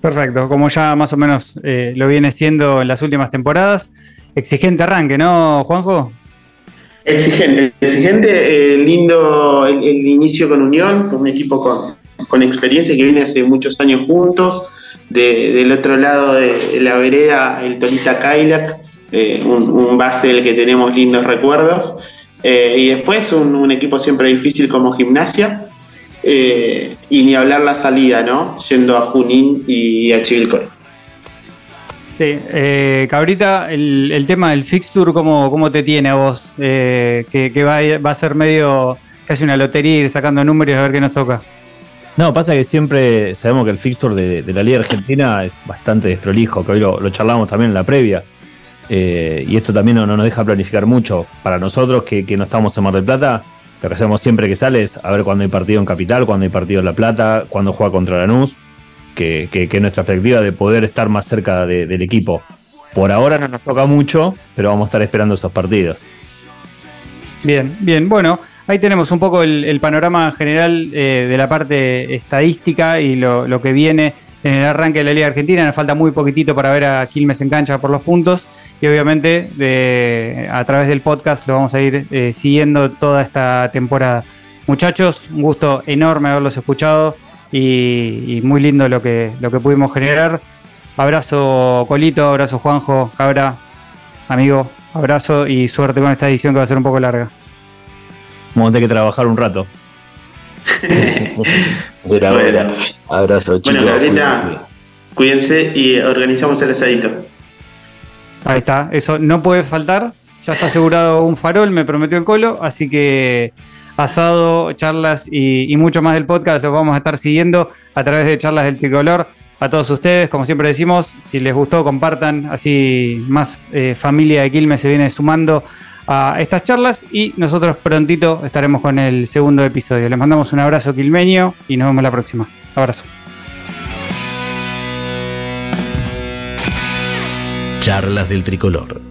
Perfecto, como ya más o menos eh, lo viene siendo en las últimas temporadas. Exigente arranque, ¿no, Juanjo? Exigente, exigente, eh, lindo el, inicio con Unión, con un equipo con, con experiencia que viene hace muchos años juntos. Del otro lado de la vereda, el Tolita Kailak, eh, un, base del que tenemos lindos recuerdos. y después un, equipo siempre difícil como Gimnasia, eh, y ni hablar la salida, ¿no? Yendo a Junín y a Chivilcoy. Sí, eh, Cabrita, el, tema del fixture, ¿cómo, cómo te tiene a vos? Eh, que, va, a, ser medio casi una lotería ir sacando números a ver qué nos toca. No, pasa que siempre sabemos que el fixture de, la Liga Argentina es bastante desprolijo, que hoy lo, charlamos también en la previa. y esto también no, nos deja planificar mucho. Para nosotros que, no estamos en Mar del Plata, lo que hacemos siempre que sale es a ver cuándo hay partido en Capital, cuándo hay partido en La Plata, cuándo juega contra Lanús, que, que, que nuestra perspectiva de poder estar más cerca del equipo. Por ahora no nos toca mucho, pero vamos a estar esperando esos partidos. Bien, bien, bueno, ahí tenemos un poco el, panorama general eh, de la parte estadística y lo, que viene en el arranque de la Liga Argentina. Nos falta muy poquitito para ver a Quilmes en cancha por los puntos y obviamente a través del podcast lo vamos a ir eh, siguiendo toda esta temporada. Muchachos, un gusto enorme haberlos escuchado y, muy lindo lo que, lo que pudimos generar. Abrazo Colito, abrazo Juanjo, Cabra, amigo, abrazo y suerte con esta edición que va a ser un poco larga. Vamos a tener que trabajar un rato. Abrazo, chicos. Bueno, ahorita cuídense y organizamos el asadito. Ahí está, eso no puede faltar. Ya está asegurado un farol, me prometió el colo, así que asado, charlas y, mucho más del podcast lo vamos a estar siguiendo a través de charlas del tricolor. A todos ustedes, como siempre decimos, si les gustó, compartan, así más eh, familia de Quilmes se viene sumando a estas charlas y nosotros prontito estaremos con el segundo episodio. Les mandamos un abrazo quilmeño y nos vemos la próxima. Abrazo. Charlas del Tricolor.